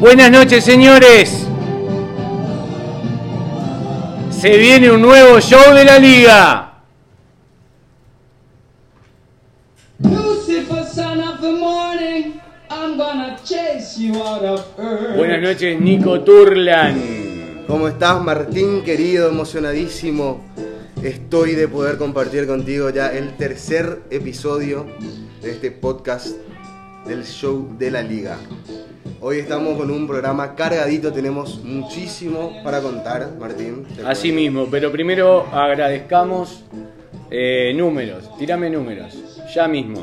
Buenas noches, señores. Se viene un nuevo show de la liga. Buenas noches, Nico Turlan. ¿Cómo estás, Martín, querido? Emocionadísimo. Estoy de poder compartir contigo ya el tercer episodio de este podcast del show de la liga. Hoy estamos con un programa cargadito, tenemos muchísimo para contar, Martín. ¿te Así mismo, pero primero agradezcamos eh, números. Tírame números. Ya mismo.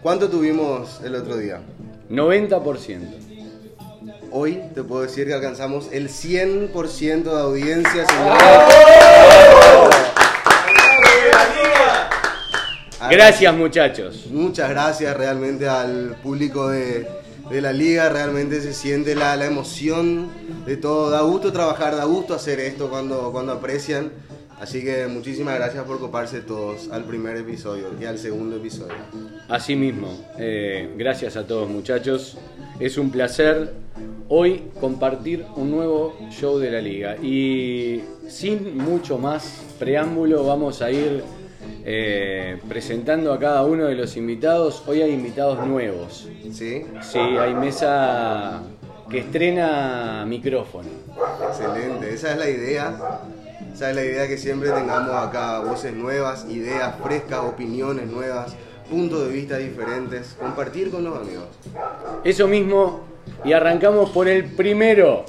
¿Cuánto tuvimos el otro día? 90%. Hoy te puedo decir que alcanzamos el 100% de audiencia. Gracias, muchachos. Muchas gracias realmente al público de, de la liga, realmente se siente la, la emoción de todo, da gusto trabajar, da gusto hacer esto cuando, cuando aprecian, así que muchísimas gracias por coparse todos al primer episodio y al segundo episodio. Así mismo. eh, gracias a todos, muchachos. Es un placer hoy compartir un nuevo show de la liga. Y sin mucho más preámbulo, vamos a ir eh, presentando a cada uno de los invitados. Hoy hay invitados nuevos. ¿Sí? Sí, hay mesa que estrena micrófono. Excelente, esa es la idea. Esa es la idea que siempre tengamos acá voces nuevas, ideas frescas, opiniones nuevas, puntos de vista diferentes, compartir con los amigos. Eso mismo, y arrancamos por el primero.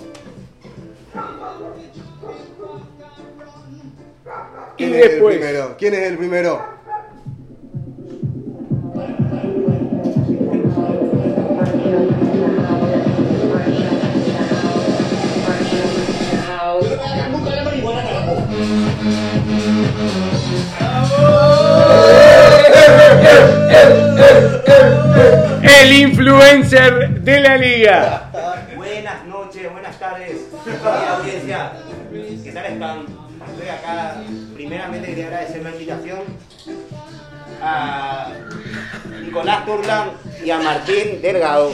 Y ¿Quién es el primero? ¿Quién es el primero? el influencer de la liga. Buenas noches, buenas tardes, audiencia. ¿Qué tal están? Estoy acá. Primeramente quería agradecer la invitación a Nicolás Turlan y a Martín Delgado.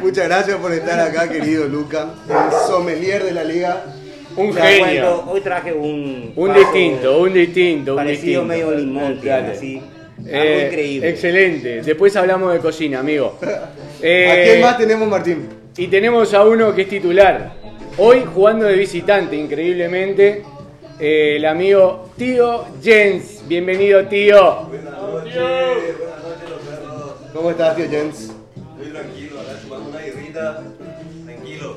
Muchas gracias por estar acá, querido Luca, el sommelier de la liga. Un cuento, genio. hoy traje un. Un vaso distinto, un distinto, un Parecido distinto. medio limón, Dale. así. Algo Eh, increíble. Excelente. Después hablamos de cocina, amigo. ¿A Eh, quién más tenemos, Martín? Y tenemos a uno que es titular. Hoy jugando de visitante, increíblemente. Eh, el amigo Tío Jens. Bienvenido, tío. Buenas noches, buenas noches los perros. ¿Cómo estás, tío Jens? Muy tranquilo, acá chupando una guirrita, tranquilo.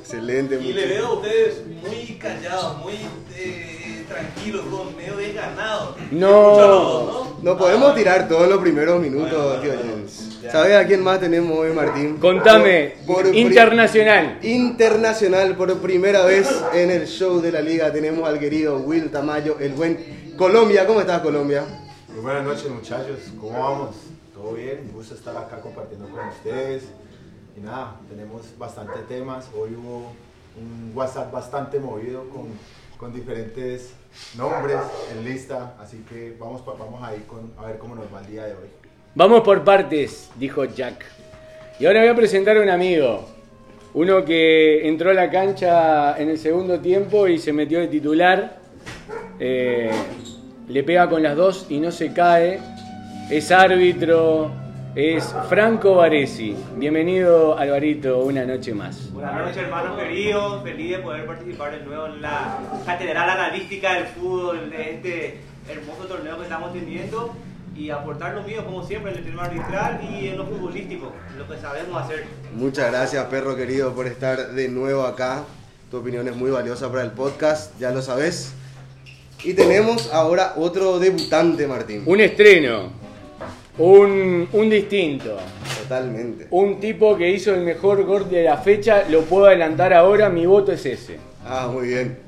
Excelente. Y mucho- le veo a ustedes muy callados, muy eh, tranquilos, con medio desganados. No. Dos, ¿no? Podemos Ah, tirar todos los primeros minutos, Bueno. ¿Sabes a quién más tenemos hoy, Martín? Contame, Por- por pri- internacional. Internacional, por primera vez en el show de la liga tenemos al querido Will Tamayo, el buen Colombia. ¿Cómo estás, Colombia? Muy buenas noches muchachos, ¿cómo vamos? ¿Todo bien? Un gusto estar acá compartiendo con ustedes. Y nada, tenemos bastante temas. Hoy hubo un WhatsApp bastante movido con, con diferentes nombres en lista. Así que vamos, vamos a ir con, a ver cómo nos va el día de hoy. Vamos por partes, dijo Jack. Y ahora voy a presentar a un amigo. Uno que entró a la cancha en el segundo tiempo y se metió de titular. Eh, le pega con las dos y no se cae. Es árbitro. Es Franco Varesi. Bienvenido, Alvarito, una noche más. Buenas noches, hermanos queridos. Feliz de poder participar de nuevo en la catedral analítica del fútbol de este hermoso torneo que estamos teniendo y aportar lo mío, como siempre, en el tema arbitral y en lo futbolístico, lo que sabemos hacer. Muchas gracias, perro querido, por estar de nuevo acá. Tu opinión es muy valiosa para el podcast, ya lo sabes. Y tenemos ahora otro debutante, Martín. Un estreno. Un, un distinto. Totalmente. Un tipo que hizo el mejor gol de la fecha. Lo puedo adelantar ahora. Mi voto es ese. Ah, muy bien.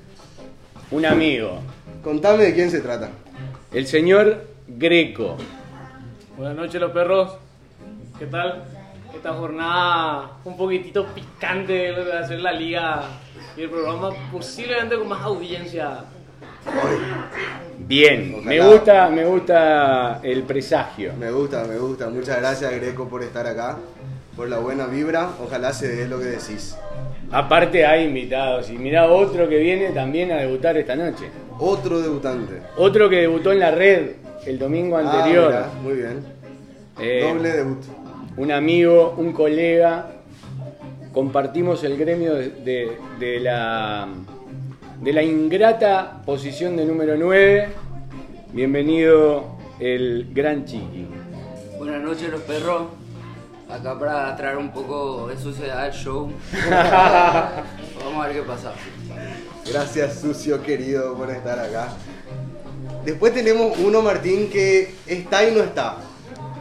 Un amigo. Contame de quién se trata. El señor Greco. Buenas noches los perros, ¿qué tal? Esta jornada un poquitito picante de hacer la liga y el programa posiblemente con más audiencia. Bien, me gusta, me gusta el presagio. Me gusta, me gusta. Muchas gracias, Greco, por estar acá. por la buena vibra. Ojalá se dé lo que decís. Aparte hay invitados. Y mira otro que viene también a debutar esta noche. Otro debutante. Otro que debutó en la red el domingo Ah, anterior. mirá, muy bien. Eh, Doble debut. un amigo, un colega, compartimos el gremio de, de- de la, de la ingrata posición de número 9. Bienvenido el gran Chiqui. Buenas noches los perros. Acá para traer un poco de suciedad al show. Vamos a ver qué pasa. Gracias, sucio querido, por estar acá. Después tenemos uno, Martín, que está y no está.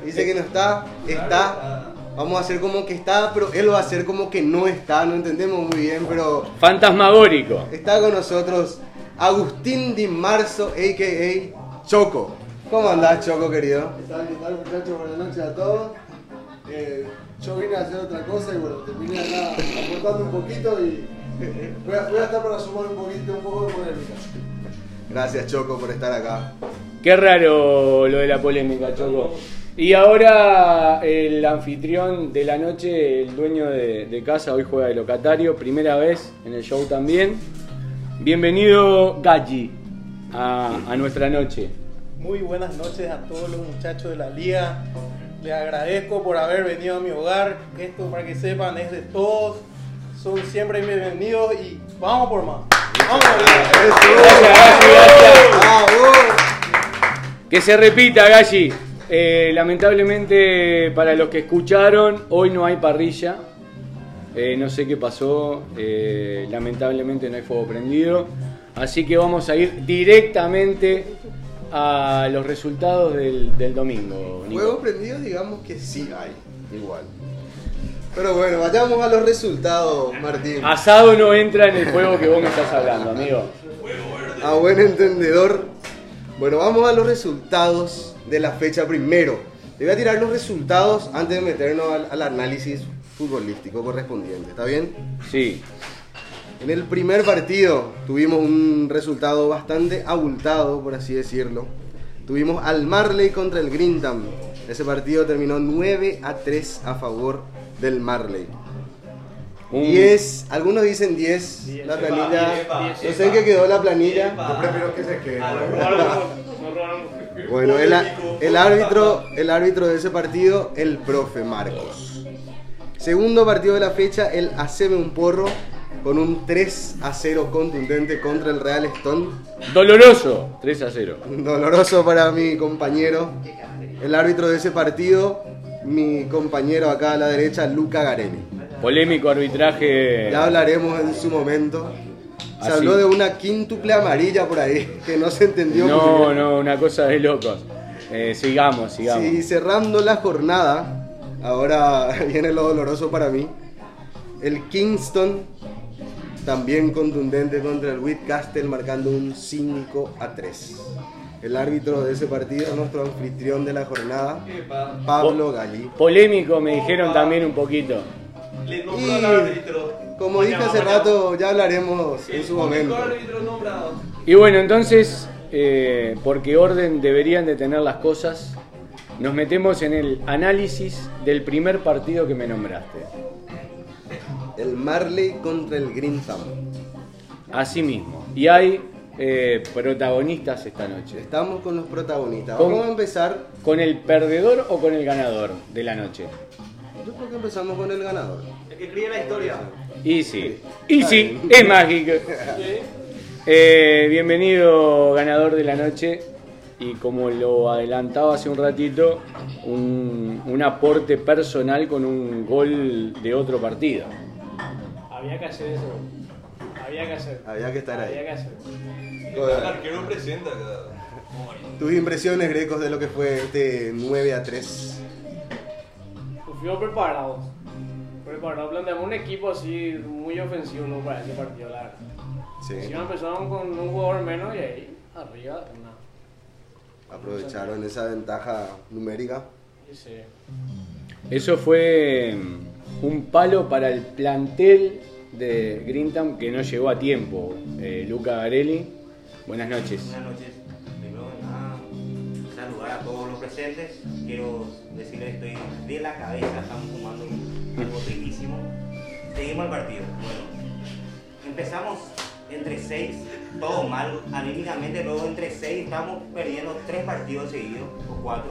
Dice que no está, está. Vamos a hacer como que está, pero él va a hacer como que no está. No entendemos muy bien, pero Fantasmagórico. está con nosotros Agustín Di Marzo, a.k.a. Choco. ¿Cómo andás, Choco, querido? ¿Qué tal, qué tal muchachos? Buenas noches a todos. Eh, yo vine a hacer otra cosa y bueno, terminé acá aportando un poquito y voy a, voy a estar para sumar un poquito, un poco de polémica. Gracias, Choco, por estar acá. Qué raro lo de la polémica, Choco. Y ahora el anfitrión de la noche, el dueño de, de casa, hoy juega de locatario, primera vez en el show también. Bienvenido, Gachi, a, a nuestra noche. Muy buenas noches a todos los muchachos de la liga. Les agradezco por haber venido a mi hogar. Esto, para que sepan, es de todos. Son siempre bienvenidos y vamos por más. Vamos por más. Gracias, gracias. ¡Bravo! Que se repita, Gachi. Eh, lamentablemente, para los que escucharon, hoy no hay parrilla. Eh, no sé qué pasó. eh, lamentablemente no hay fuego prendido. Así que vamos a ir directamente a los resultados del, del domingo. Nico. Juego prendido, digamos que sí hay, igual. Pero bueno, vayamos a los resultados, Martín. Asado no entra en el juego que vos me estás hablando, amigo. A buen entendedor. Bueno, vamos a los resultados de la fecha primero. Te voy a tirar los resultados antes de meternos al, al análisis futbolístico correspondiente, ¿está bien? Sí. En el primer partido tuvimos un resultado bastante abultado, por así decirlo. Tuvimos al Marley contra el Grintam. Ese partido terminó 9 a 3 a favor del Marley. Un- 10, algunos dicen 10, la planilla. No sé en qué quedó la planilla. Yo prefiero que se quede. Bueno, el, el árbitro, el árbitro de ese partido, el profe Marcos. Segundo partido de la fecha, el Haceme un porro con un 3 a 0 contundente contra el Real Stone. Doloroso. 3 a 0. Doloroso para mi compañero. El árbitro de ese partido, mi compañero acá a la derecha, Luca Garelli. Polémico arbitraje. Ya hablaremos en su momento. Se Así. habló de una quíntuple amarilla por ahí, que no se entendió muy No, bien. no, una cosa de locos. Eh, sigamos, sigamos. Sí, cerrando la jornada, ahora viene lo doloroso para mí. El Kingston, también contundente contra el Whitcastle, marcando un 5 a 3. El árbitro de ese partido, nuestro anfitrión de la jornada, Pablo Galli. Polémico me dijeron también un poquito. Le nombro Y- al árbitro. Como dije hace rato, ya hablaremos en su momento. Y bueno, entonces, eh, porque orden deberían de tener las cosas, nos metemos en el análisis del primer partido que me nombraste. El Marley contra el Grintham. Así mismo. Y hay eh, protagonistas esta noche. Estamos con los protagonistas. Con- Vamos a empezar. ¿Con el perdedor o con el ganador de la noche? Yo creo que empezamos con el ganador. Que escribe la historia. Y sí. Y sí, es mágico. Eh, bienvenido, ganador de la noche. Y como lo adelantaba hace un ratito, un, un aporte personal con un gol de otro partido. Había que hacer eso. Había que hacer. Había que estar Había ahí. que hacer. El arquero presenta acá. Tus impresiones, Grecos, de lo que fue este 9 a 3. Pues fuimos Preparados. Planteamos un equipo así muy ofensivo ¿no? para ese partido, la verdad. Sí. Encima empezaron con un jugador menos y ahí arriba una. Aprovecharon esa ventaja numérica. Sí. Eso fue mm, un palo para el plantel de Grintam que no llegó a tiempo. Eh, Luca Garelli, buenas noches. Buenas noches. Primero que nada, saludar a todos los presentes. Quiero decirles que estoy de la cabeza, estamos fumando algo riquísimo. Seguimos el partido. Bueno, empezamos entre 6, todo mal, anímicamente, luego entre 6 estamos perdiendo 3 partidos seguidos, o 4.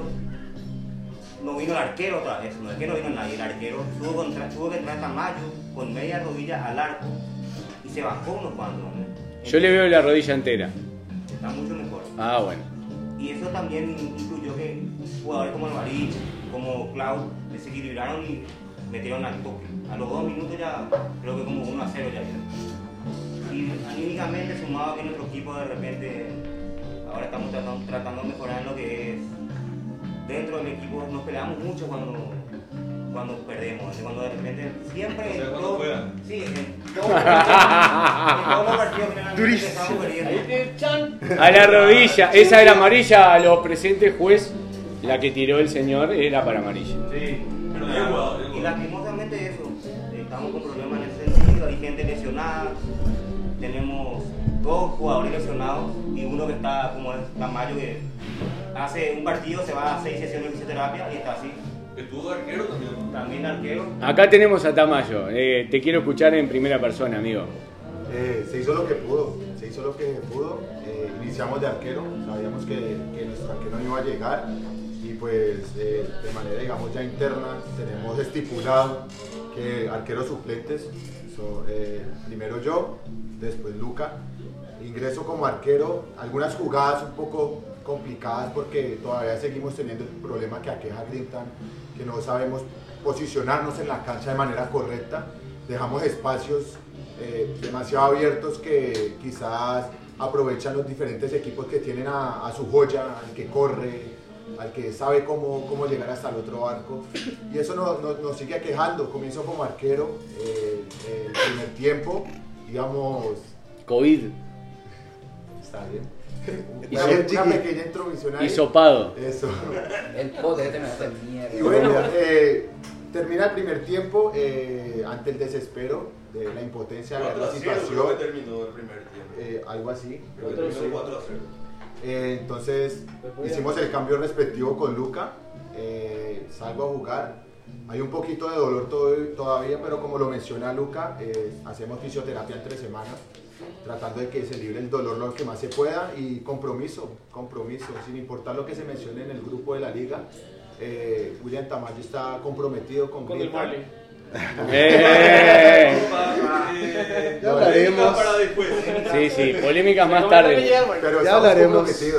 No vino el arquero otra vez, no es que no vino nadie, el arquero tuvo, contra, tuvo que entrar Tamayo con media rodilla al arco y se bajó unos cuantos. ¿no? Yo le veo la rodilla entera. Está mucho mejor. Ah, bueno. Y eso también incluyó que jugadores como Alvarich, como Cloud, desequilibraron y metieron al toque. A los dos minutos ya, creo que como 1 a 0 ya. Y anímicamente, sumado que nuestro equipo de repente, ahora estamos tratando, tratando de mejorar en lo que es. Dentro del equipo nos peleamos mucho cuando, cuando perdemos, cuando de repente siempre. O sea, en todo-. Sí, en todos los partidos, en perdiendo. A la rodilla. Esa era amarilla a los presentes, juez. La que tiró el señor era para amarilla. Sí, Y lastimosamente eso, estamos con problemas en ese sentido, hay gente lesionada, tenemos dos jugadores lesionados y uno que está como es Tamayo que hace un partido se va a seis sesiones de fisioterapia y está así. Estuvo de arquero también. También arquero. Acá tenemos a Tamayo. Eh, te quiero escuchar en primera persona, amigo. Eh, se hizo lo que pudo, se hizo lo que pudo. Eh, iniciamos de arquero, sabíamos que, que nuestro arquero no iba a llegar pues eh, de manera digamos ya interna tenemos estipulado que arqueros suplentes, so, eh, primero yo, después Luca. Ingreso como arquero, algunas jugadas un poco complicadas porque todavía seguimos teniendo el problema que aqueja Grintan, que no sabemos posicionarnos en la cancha de manera correcta, dejamos espacios eh, demasiado abiertos que quizás aprovechan los diferentes equipos que tienen a, a su joya, al que corre, al que sabe cómo, cómo llegar hasta el otro arco. Y eso no- no- nos sigue aquejando. Comienzo como arquero, eh, eh, el primer tiempo, digamos, COVID. está bien. Y Una, so- una pequeña introducción ahí. Hisopado. Eso. El poder me hace mierda. Y bueno, eh, termina el primer tiempo eh, ante el desespero de la impotencia de ver 4 la a 0 creo que situación. terminó el primer tiempo. eh, algo así. Creo que terminó 4 a 0. Eh, entonces hicimos el cambio respectivo con Luca. eh, salgo a jugar. Hay un poquito de dolor todo- todavía, pero como lo menciona Luca, eh, hacemos fisioterapia en tres semanas, tratando de que se libre el dolor lo que más se pueda y compromiso, compromiso, sin importar lo que se mencione en el grupo de la liga. eh, William Tamayo está comprometido con, Con el. Marley. Eh. Ya hablaremos. Sí, sí, polémicas más tarde. Pero Ya hablaremos. sí.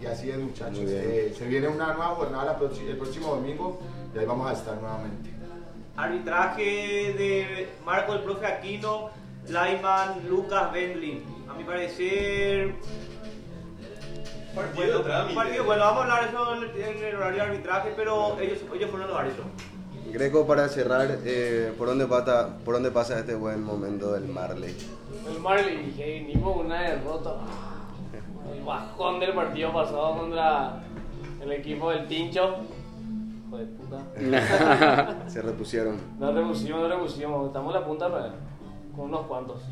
Y así es, muchachos. Eh, se viene una nueva jornada el próximo domingo y ahí vamos a estar nuevamente. Arbitraje de Marco el profe Aquino, Lyman, Lucas, Bendlin. A mi parecer. Partido Bueno, partido, bueno, vamos a hablar de eso en el, en el horario de arbitraje, pero ellos, ellos fueron los árbitros. Greco, para cerrar, eh, ¿por, dónde pasa, ¿por dónde pasa este buen momento del Marley? El Marley, que venimos una derrota. El bajón del partido pasado contra el equipo del Tincho. Hijo de puta. Se repusieron. No repusimos, no repusimos. Estamos en la punta pero con unos cuantos.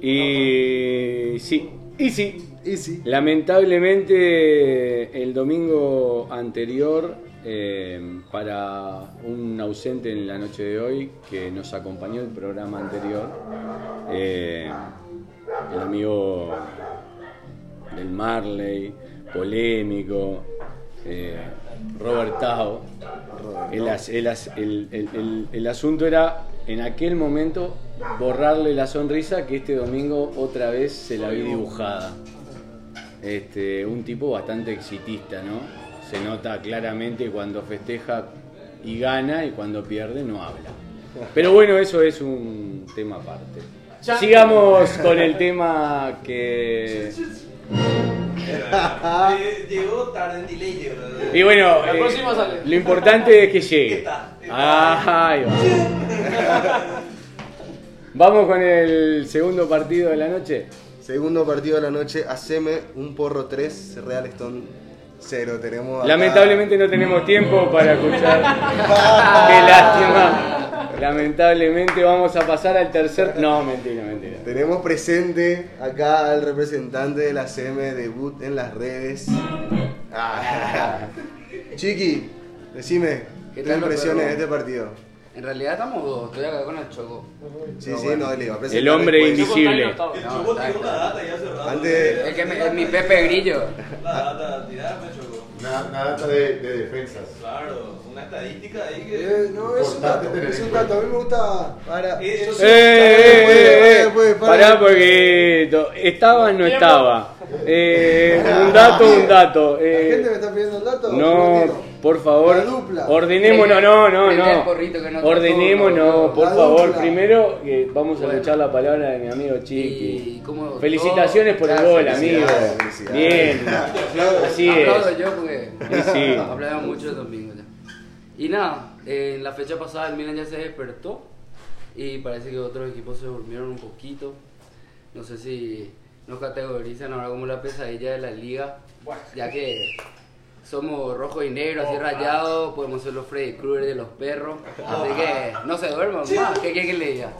Y sí, y sí. Y sí. Lamentablemente el domingo anterior, eh, para un ausente en la noche de hoy que nos acompañó el programa anterior, eh, el amigo del Marley, polémico, eh, Robert Tao. El, el asunto era en aquel momento borrarle la sonrisa que este domingo otra vez se la vi dibujada. Este, un tipo bastante exitista, ¿no? Se nota claramente cuando festeja y gana y cuando pierde no habla. Pero bueno, eso es un tema aparte. Sigamos con el tema que... Llegó tarde en delay. Y bueno, eh, lo importante es que llegue. Ah, ahí va. Vamos con el segundo partido de la noche. Segundo partido de la noche, haceme un porro 3, Real Stone 0. Tenemos acá- Lamentablemente no tenemos tiempo para escuchar. Qué lástima. Lamentablemente vamos a pasar al tercer. No, mentira, mentira. Tenemos presente acá al representante de la CM debut en las redes. Ah. Chiqui, decime, ¿Qué tal, impresiones de este partido. En realidad estamos dos, estoy acá con el Choco. Sí, sí, no, le iba a presentar El hombre después. invisible. El Choco tiró una data ya hace rato. Antes- El que me- es mi Pepe Grillo. La data, tirarme, Choco. Una, una data de, de defensas. Claro, una estadística ahí que. Eh, no, es un dato, es un dato. A mí me gusta. Para. Eh, Eh, eh, eh, eh, para. Pará porque estaba no estaba. Eh, un dato, un dato. La eh, gente me está pidiendo el dato. no. Por favor. La dupla. Ordenémonos, no, no, no. que no Ordenémonos, tocó, por la favor. dupla. Primero vamos a Bueno. escuchar la palabra de mi amigo Chiqui. Y como Felicitaciones por el gol, amigo. Bien. Así es. Aplaudo yo porque Sí, sí. hablaba mucho el domingo ya. Y nada, eh, en la fecha pasada el Milan ya se despertó y parece que otros equipos se durmieron un poquito. No sé si nos categorizan ahora como la pesadilla de la liga, ya que somos rojo y negro, así rayados, podemos ser los Freddy Krueger de los perros, así que no se duerman más, ¿qué quieren que le diga?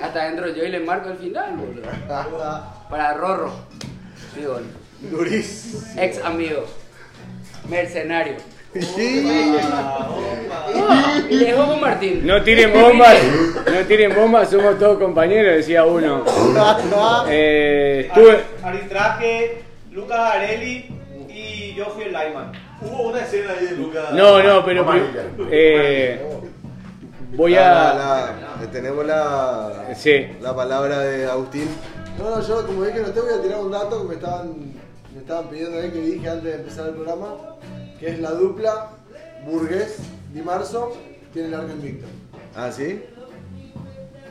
Hasta dentro yo y le marco al final, boludo. Para Rorro, mi gol. Durísimo. Ex amigo. Mercenario. Y le dejo con Martín. No tiren bombas, no tiren bombas, somos todos compañeros, decía uno. Eh, estuve- Arbitraje, Lucas Areli y yo fui el lineman. Hubo una escena ahí de Lucas. no, no, pero Amarilla. eh, voy La- a. la- la- tenemos la, Sí. la palabra de Agustín. No, no, yo como dije, no te voy a tirar un dato que me estaban, me estaban pidiendo ahí que dije antes de empezar el programa, que es la dupla Burgués Di Marzo tiene el arco invicto. Ah, ¿sí?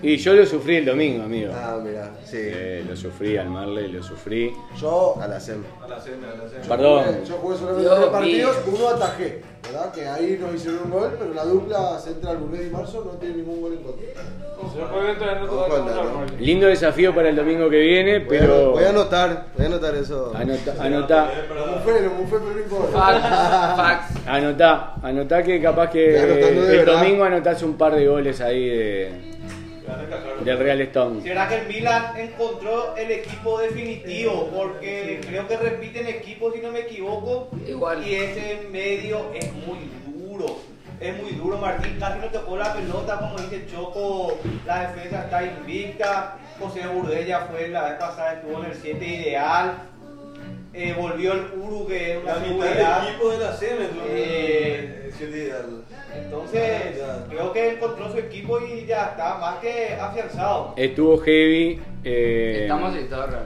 Y yo lo sufrí el domingo, amigo. Ah, mira, sí. Eh, lo sufrí al Marley, lo sufrí. Yo, A la SEM. A la cena, a la cena. Perdón. jugué, yo jugué solamente Dios tres partidos, mío. uno atajé, ¿verdad? Que ahí nos hicieron un gol, pero la dupla Central Burgués Di Marzo no tiene ningún gol en contra. Lindo desafío para el domingo que viene, Voy a- pero. Voy a anotar, voy a anotar eso. Anota, mufé, lo mufé, pero. Fax. Fax. anotá, anotá que capaz que de el domingo anotás un par de goles ahí de. Del Real Stone. ¿Será que el Milan encontró el equipo definitivo? Porque creo que repiten equipos, si no me equivoco. Igual. Y ese medio es muy duro. Es muy duro, Martín casi no tocó la pelota, como dice Choco, la defensa está invicta, José Burdella fue la vez pasada, estuvo en el 7 ideal, Eh, volvió el Uru, que es una La mitad del equipo de la es Eh. Entonces, creo que encontró su equipo y ya está más que afianzado. Estuvo heavy. eh, Estamos.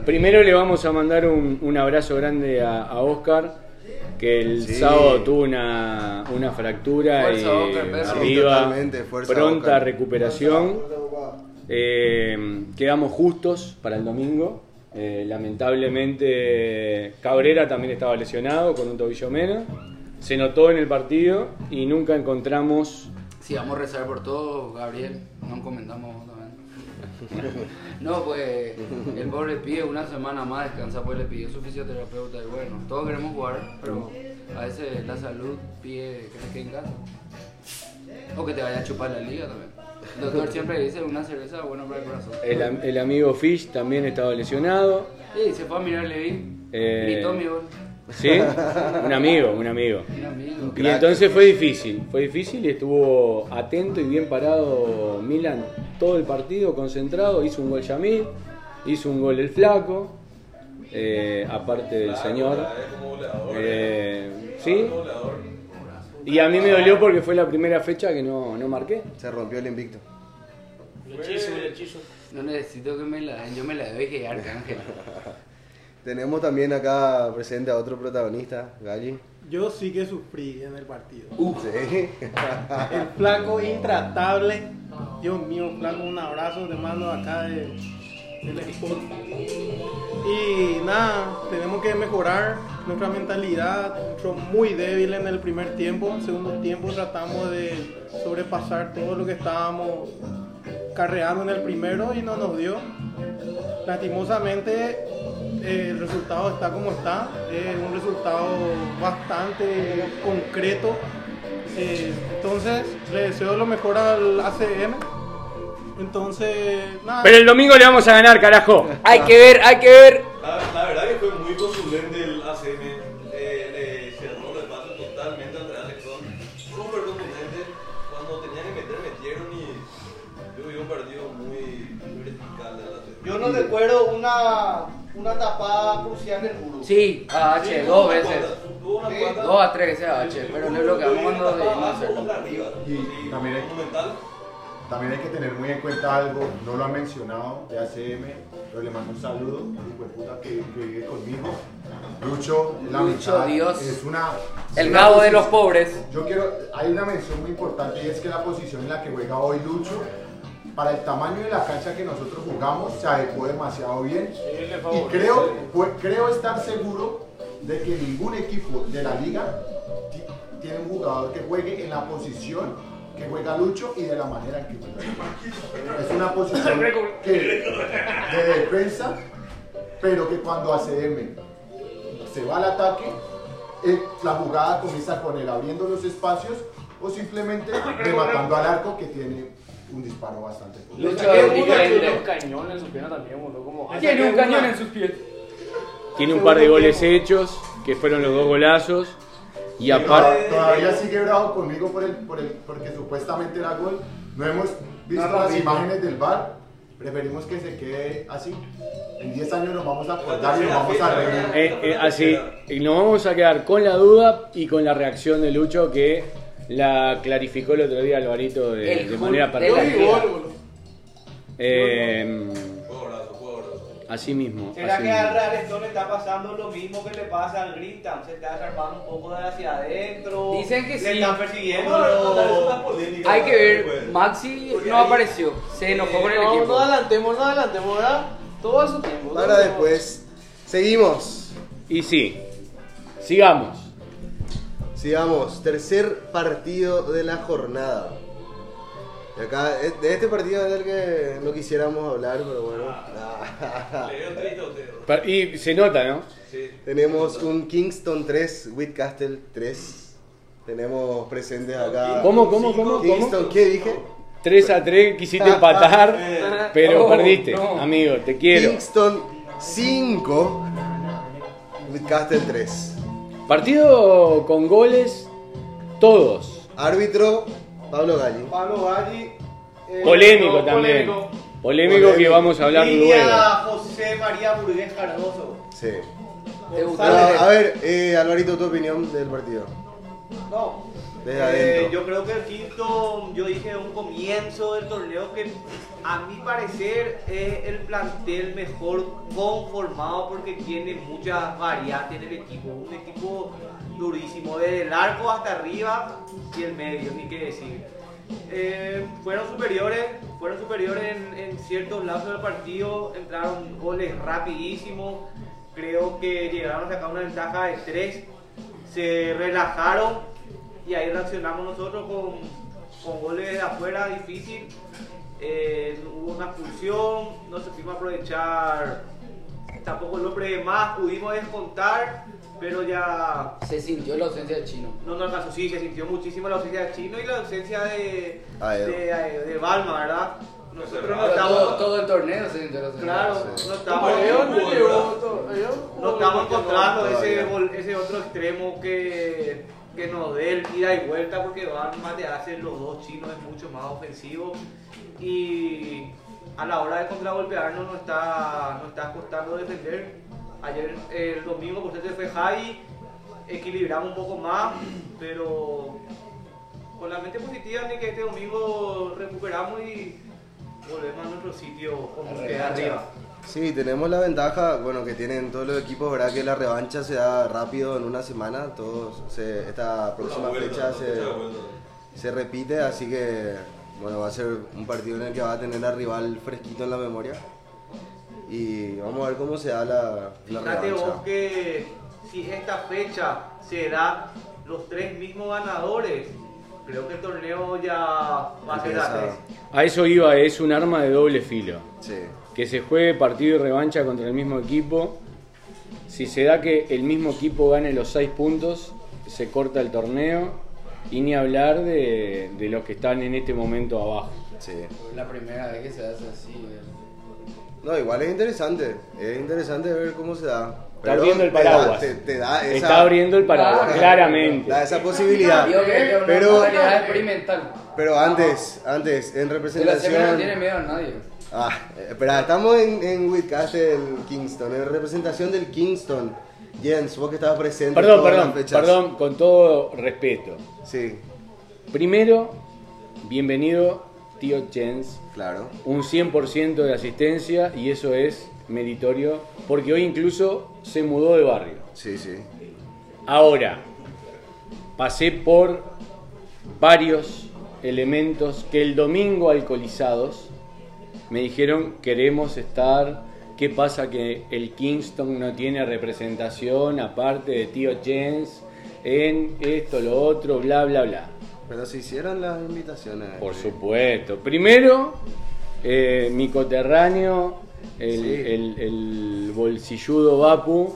Primero le vamos a mandar un, un abrazo grande a, a Oscar, que el Sí. sábado tuvo una, una fractura Fuerza, y Oscar, arriba, fuerza, pronta Oscar. recuperación. Eh, quedamos justos para el domingo. Eh, lamentablemente Cabrera también estaba lesionado con un tobillo menos. Se notó en el partido y nunca encontramos Si vamos a rezar por todo, Gabriel, no comentamos también. No, pues el pobre pide una semana más descansa, pues le pidió su fisioterapeuta y bueno, todos queremos jugar, pero a veces la salud pide que te quede en casa. O que te vaya a chupar la liga también. El doctor siempre dice una cerveza buena para el corazón. el, el amigo Fish también estaba lesionado. Sí, se fue a mirar Levi. Eh, Gritó mi gol. ¿Sí? Un amigo, un amigo. Un amigo. Y entonces fue difícil, fue difícil y estuvo atento y bien parado Milan todo el partido, concentrado, hizo un gol Yamil, hizo un gol el flaco, eh, aparte del señor. Es como goleador. Eh, ¿Sí? Y a mí me dolió porque fue la primera fecha que no, no marqué. Se rompió el invicto. El hechizo, el hechizo. No necesito que me la den, yo me la que Arcángel. Tenemos también acá presente a otro protagonista, Galli. Yo sí que sufrí en el partido. Sí. El flaco intratable. Dios mío, flaco, un abrazo te mando acá de, del spot. Y nada, tenemos que mejorar nuestra mentalidad. Entró muy débil en el primer tiempo. En el segundo tiempo tratamos de sobrepasar todo lo que estábamos carreando en el primero y no nos dio. Lastimosamente el resultado está como está, es un resultado bastante concreto. Eh, entonces le deseo lo mejor al ACM. Entonces, nada. Pero el domingo le vamos a ganar, carajo. Hay que ver, hay que ver. La, la verdad que fue muy contundente el ACM. Eh, le cerró el paso totalmente al Real Lexón. Súper contundente. Cuando tenían que meter, metieron y yo vi un partido muy, muy vertical del ACM. Yo no recuerdo una, una tapada crucial del muro. Sí, a H, dos veces. Dos a tres veces a H, pero no es lo que vamos debimos hacerlo. Y también hay, Monumental. También hay que tener muy en cuenta algo, no lo han mencionado, de ACM, pero le mando un saludo, de puta que, que vive conmigo. Lucho, la Lucho, mitad, Dios. es una... El cabo de los pobres. Yo quiero, hay una mención muy importante y es que la posición en la que juega hoy Lucho, para el tamaño de la cancha que nosotros jugamos, se adecuó demasiado bien. Y creo, pues, creo estar seguro de que ningún equipo de la liga ti- tiene un jugador que juegue en la posición que juega Lucho y de la manera en que juega. Es una posición que, de defensa, pero que cuando ACM se va al ataque, la jugada comienza con él abriendo los espacios o simplemente rematando al arco que tiene un disparo bastante fuerte. Lucho Tiene un cañón en su pierna también, boludo. Como, Tiene un cañón en sus pies. Tiene un par de goles hechos, que fueron los dos golazos. Y aparte. toda- todavía sigue bravo conmigo por el, por el, porque supuestamente era gol. No hemos visto No, no, las sí. imágenes del bar. Preferimos que se quede así. En 10 años nos vamos a acordar y nos vamos a reír. Eh, eh, así, y nos vamos a quedar con la duda y con la reacción de Lucho que la clarificó el otro día Alvarito de, de manera perfecta. Eh, así mismo. ¿Será así que al mismo. Real Stone le está pasando lo mismo que le pasa al Grintam? Se está armando un poco de hacia adentro. Dicen que le sí. están persiguiendo. Hay que ver, Pues. Maxi Porque no ahí- apareció, se enojó con el No, no equipo. adelantemos, no adelantemos, ¿verdad? Todo a su tiempo. Para todo. después. Seguimos. Y sí, sigamos. Sigamos. Tercer partido de la jornada. Y acá, eh, de este partido es del que no quisiéramos hablar, pero bueno. Le dio triste a usted. Y se nota, ¿no? Sí. Tenemos un Kingston 3, Whitcastle 3. Tenemos presentes acá. ¿Cómo, cómo, cómo, Kingston, cómo? ¿qué dije? 3 a 3, quisiste empatar, pero No, perdiste. no. Amigo, te quiero. Kingston 5, Whitcastle 3. Partido con goles, todos. Árbitro, Pablo Galli. Pablo Galli. eh, Polémico no, también. polémico. Polémico que vamos a hablar Línea luego. José María Burgués Cardoso. Sí. Bueno, a ver, eh, Alvarito, tu opinión del partido. No. Desde Eh, adentro. yo creo que el quinto, yo dije un comienzo del torneo que a mi parecer es el plantel mejor conformado porque tiene muchas variantes en el equipo. Un equipo durísimo, desde el arco hasta arriba y el medio, ni qué decir. Eh, fueron superiores, fueron superiores en, ciertos lapsos del partido, entraron goles rapidísimos, creo que llegaron a sacar una ventaja de tres, se relajaron y ahí reaccionamos nosotros con, con goles de afuera difícil. Eh, hubo una expulsión, no supimos aprovechar tampoco el hombre de más, pudimos descontar, pero ya Se sintió la ausencia del chino. no nos alcanzó, sí, se sintió muchísimo la ausencia de Chino y la ausencia de, Aedo. de, de Balma, ¿verdad? Nosotros no Pero todo, estamos, todo el torneo se sintió la ausencia. claro, Sí. no estamos, no no estamos no- encontrando ese, ese otro extremo que, que nos dé el ida y vuelta porque Balma te hace los dos chinos es mucho más ofensivo y a la hora de contragolpearnos nos está, nos está costando defender. Ayer, el domingo, por suerte fue Javi, equilibramos un poco más, pero con la mente positiva de que este domingo recuperamos y volvemos a nuestro sitio como que arriba. Sí, tenemos la ventaja, bueno, que tienen todos los equipos, ¿verdad? Que la revancha se da rápido en una semana. Todos se- esta próxima vuelta, fecha se, se repite, así que, bueno, va a ser un partido en el que va a tener al rival fresquito en la memoria. Y vamos a ver cómo se da la, la Fíjate vos que si esta fecha se da los tres mismos ganadores, creo que el torneo ya va a ser a tres. A eso iba, es un arma de doble filo. Sí. Que se juegue partido y revancha contra el mismo equipo. Si se da que el mismo equipo gane los seis puntos, se corta el torneo. Y ni hablar de, de los que están en este momento abajo. Sí. Es la primera vez que se hace así. No, igual es interesante. Es interesante ver cómo se da. Está Pero abriendo el te da- paraguas. te- te da esa- Está abriendo el paraguas, Ah, claramente. Da esa posibilidad. Digo que es una Pero, modalidad experimental. pero antes, antes, en ACB no representación. tiene miedo a nadie. Ah, eh, espera, estamos en, en Whitcastle, Kingston, en representación del Kingston. Jens, vos que estabas presente. Perdón, perdón, perdón, con todo respeto. Sí, Primero, bienvenido, tío Jens. claro. Un 100% de asistencia y eso es meritorio porque hoy incluso se mudó de barrio. Sí, sí. Ahora, pasé por varios elementos que el domingo alcoholizados me dijeron queremos estar. ¿Qué pasa que el Kingston no tiene representación aparte de tío Jens en esto, lo otro, bla, bla, bla? Pero se hicieron las invitaciones. Por supuesto. Primero, eh, mi coterráneo, el, Sí. el- el bolsilludo Bapu,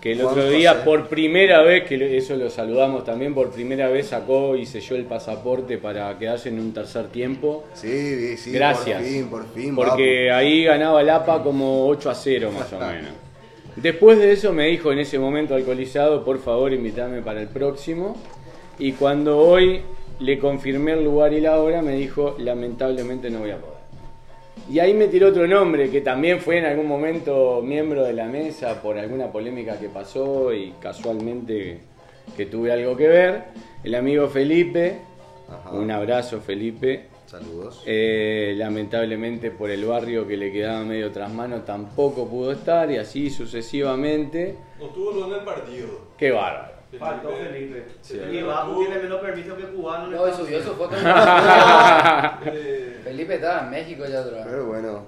que el Juan otro día, José. por primera vez, que eso lo saludamos también, por primera vez sacó y selló el pasaporte para quedarse en un tercer tiempo. Sí, sí, Gracias. por fin, por fin. Porque ahí ganaba el APA como 8 a 0 más o menos. Después de eso me dijo en ese momento alcoholizado, por favor invítame para el próximo. Y cuando hoy le confirmé el lugar y la hora, me dijo, lamentablemente no voy a poder. Y ahí me tiró otro nombre, que también fue en algún momento miembro de la mesa por alguna polémica que pasó y casualmente que tuve algo que ver. El amigo Felipe, Ajá. un abrazo Felipe. Saludos. Eh, lamentablemente por el barrio que le quedaba medio tras mano tampoco pudo estar y así sucesivamente. No tuvo lo en el partido. Qué bárbaro. Faltó Felipe. Sí. Y Babu tiene menos permiso que cubano. No, y subió su foto. Eh, Felipe estaba en México ya vez. Pero bueno,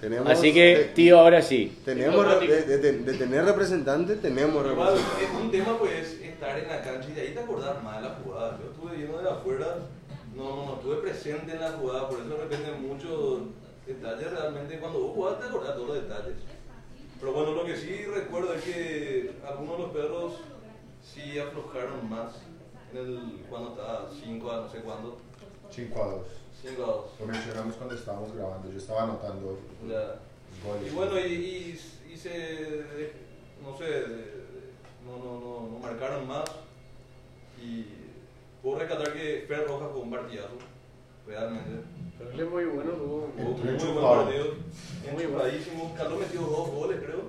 tenemos. Así que, de- tío, ahora sí. Tenemos de, de- de tener representante, tenemos Igual, representante. es un tema pues estar en la cancha y de ahí te acordar más de la jugada. Yo estuve viendo de afuera, no, no, no estuve presente en la jugada, por eso de repente muchos detalles realmente cuando vos jugás te acordás todos los detalles. Pero bueno, lo que sí recuerdo es que algunos de los perros sí aflojaron más en el, cuando estaba 5 a no sé cuándo. 5 a 2. 5 a 2. Lo mencionamos cuando estábamos grabando. Yo estaba anotando Ya. goles. Y bueno, y, y, y se, no sé, no, no, no, no marcaron más. Y puedo rescatar que Fer Rojas fue un partidazo, realmente. Pero él es muy bueno, un Entró muy buen partido, Muy. Carlos metió dos goles, creo.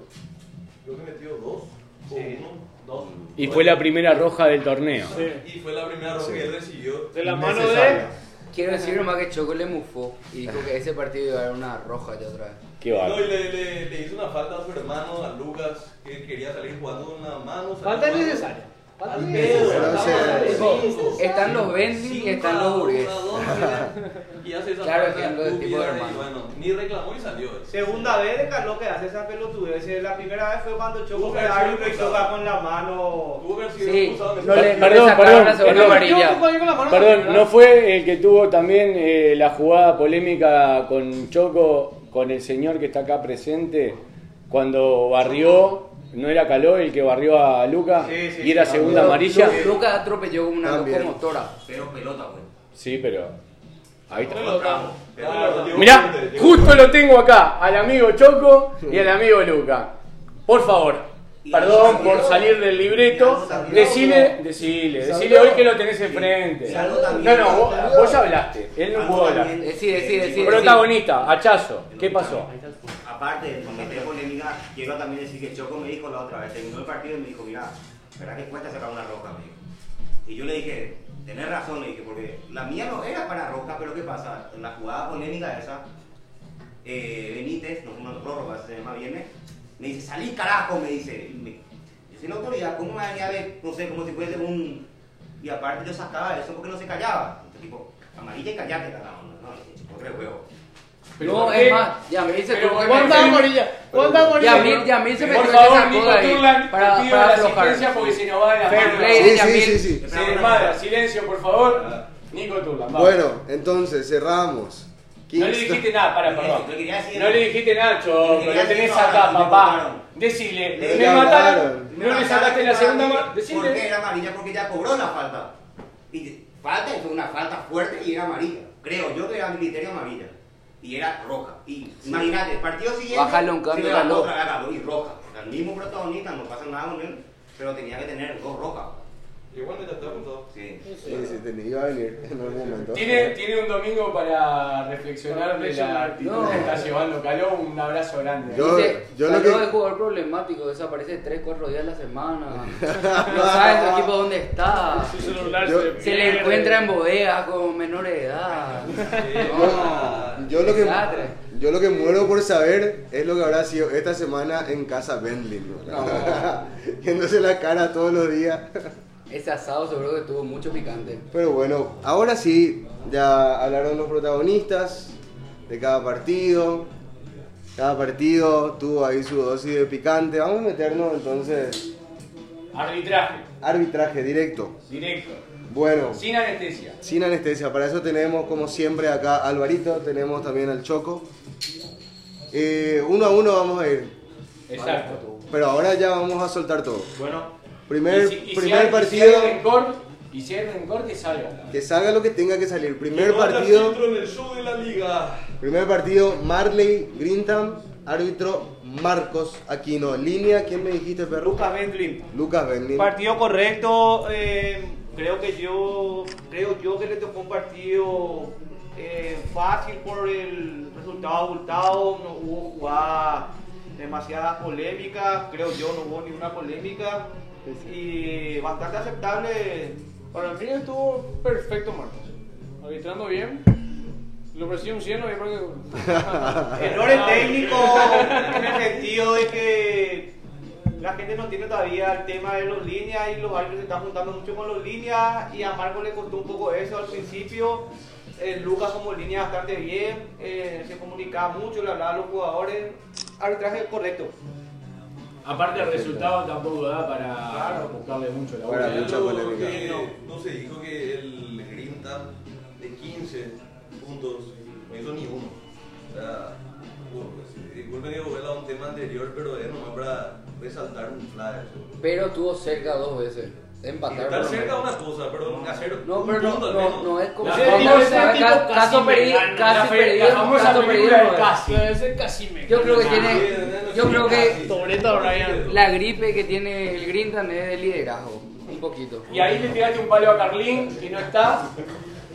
Creo que metió dos. O Sí. uno, dos. Y fue la primera roja del torneo. Y fue la primera roja que él recibió. De la mano de. Necesaria. Quiero decir nomás que Choco le mufó y dijo que ese partido iba a dar una roja ya otra vez. Qué No, y le, le, le hizo una falta a su hermano, a Lucas, que quería salir jugando con la mano. Falta necesaria. Están los Bentley y están los Burgues. Y hace esa Claro, falta ejemplo de tipo de hermano. bueno, ni reclamó y salió. Segunda vez de Carlos que hace esa pelotudez. La primera vez fue cuando que el sido árbitro y toca con la mano. Tuvo que haber sido Sí, expulsado Perdón, perdón, la segunda perdón. amarilla. Perdón, ¿no fue el que tuvo también eh, la jugada polémica con Choco, con el señor que está acá presente, cuando barrió, no era Caló el que barrió a Luca Sí, sí, y era sí. segunda amarilla? Lu- Lucas atropelló una También. locomotora. Pero pelota, güey. Sí, pero ahí está. Mirá, justo lo tengo acá, al amigo Choco y al amigo Luca. Por favor, perdón por salir del libreto. Decile, decile, decile hoy que lo tenés enfrente. No, no, vos, vos ya hablaste, él no pudo hablar. Decí, decí, decí. Protagonista, hachazo, ¿qué pasó? Aparte de cometer polémica, quiero también decir que Choco me dijo la otra vez, terminó el partido y me dijo, mira, ¿verdad que cuesta sacar una roja? Me dijo. Y yo le dije, tenés razón, le dije, porque la mía no era para roja, pero ¿qué pasa? En la jugada polémica esa, eh, Benítez, nos fuimos a prórroga, se llama viene, me dice, salí carajo, me dice. Me- yo soy la autoridad, ¿cómo me venía a ver, no sé, como si fuese un... Y aparte yo sacaba eso porque no se callaba. Entonces, tipo, amarilla y callate, cagado. No, no, chico, re huevo. No, es más, Yamil se Pero tuvo que ¿cuántas meter- amarilla? ¿Cuántas amarillas? Yamil, Yamil se metió Por en favor, esa Nico coda ahí Turlan, para, pido para la asistencia porque se nos va de la Fair mano. play. Sí, sí, Yamil. sí, sí. Se desmadra, silencio por favor. Nico Turlan, vamos. Bueno, entonces cerramos. No le dijiste nada, para, perdón. No le dijiste nada, Choco, lo tenés acá, papá. mataron. Decile, Le me mataron. No le sacaste la segunda mano. ¿Por qué era amarilla? Porque ya cobró la falta. Y falta fue una falta fuerte y era amarilla. Creo yo que era criterio amarilla. y era roja. Y imagínate, el partido siguiente Bájale un cambio, Carlos. otra y roja. O sea, el mismo protagonista, no pasa nada con él, pero tenía que tener dos rojas. Está apuntado. Sí. Sí, sí, te iba a venir en algún momento. Tiene, tiene un domingo para reflexionar de la actitud No. que está llevando Caló. Un abrazo grande. Yo- Dice, yo lo que- de jugador problemático, desaparece 3, 4 días a la semana. No sabe su equipo dónde está. Su celular Yo- se, Se le pierde. encuentra en bodegas con menores de edad. No. Yo lo, que, Desastre. yo lo que muero por saber es lo que habrá sido esta semana en casa Bentley. ¿no? No. Yéndose la cara todos los días. Ese asado seguro que tuvo mucho picante. Pero bueno, ahora sí, ya hablaron los protagonistas de cada partido. Cada partido tuvo ahí su dosis de picante. Vamos a meternos entonces. Arbitraje, Arbitraje directo. directo, Bueno, sin anestesia. sin anestesia. Para eso tenemos, como siempre, acá a Alvarito. Tenemos también al Choco. Eh, uno a uno vamos a ir. Exacto. Pero ahora ya vamos a soltar todo. Bueno, Primer, Y si- y si primer hay- partido, Y si hay rencor, y si hay rencor, que salga. que salga lo que tenga que salir. Primer partido. filtro en el show de la liga. Primer partido, Marley Grintam, árbitro Marcos Aquino. Línea, ¿quién me dijiste, perro? Lucas Bentley. Lucas Bentley. Partido correcto, eh, creo que yo creo yo que le tocó un partido eh, fácil por el resultado abultado, no hubo jugadas demasiadas polémicas, creo yo no hubo ninguna polémica y bastante aceptable. Para mí estuvo perfecto, Marcos. Arbitrando bien. Lo ofrecí un 100, no había porque... Errores técnicos en el sentido de que la gente no tiene todavía el tema de los líneas y los árbitros se están juntando mucho con los líneas y a Marco le costó un poco eso al principio. Eh, Lucas como línea bastante bien, eh, se comunicaba mucho, le hablaba a los jugadores. Arbitraje correcto. Aparte, el resultado tampoco da para buscarle mucho la Para mucha polémica. que no se dijo que el Grinta de 15 puntos no hizo ni uno. O sea, pues, disculpen que vuelva a un tema anterior, pero es nomás para resaltar un flash. Pero estuvo cerca dos veces. Empatar. Estar cerca una cosa, pero hacer No, un pero no, no, no es como. Caso perdido, fe- perdido, caso perdido. del casi. Ese casi me Yo creo que gana. tiene, yo creo que la gripe que tiene el Grintan es de liderazgo, un poquito. Y ahí le tiraste un palo a Carlín, que no está.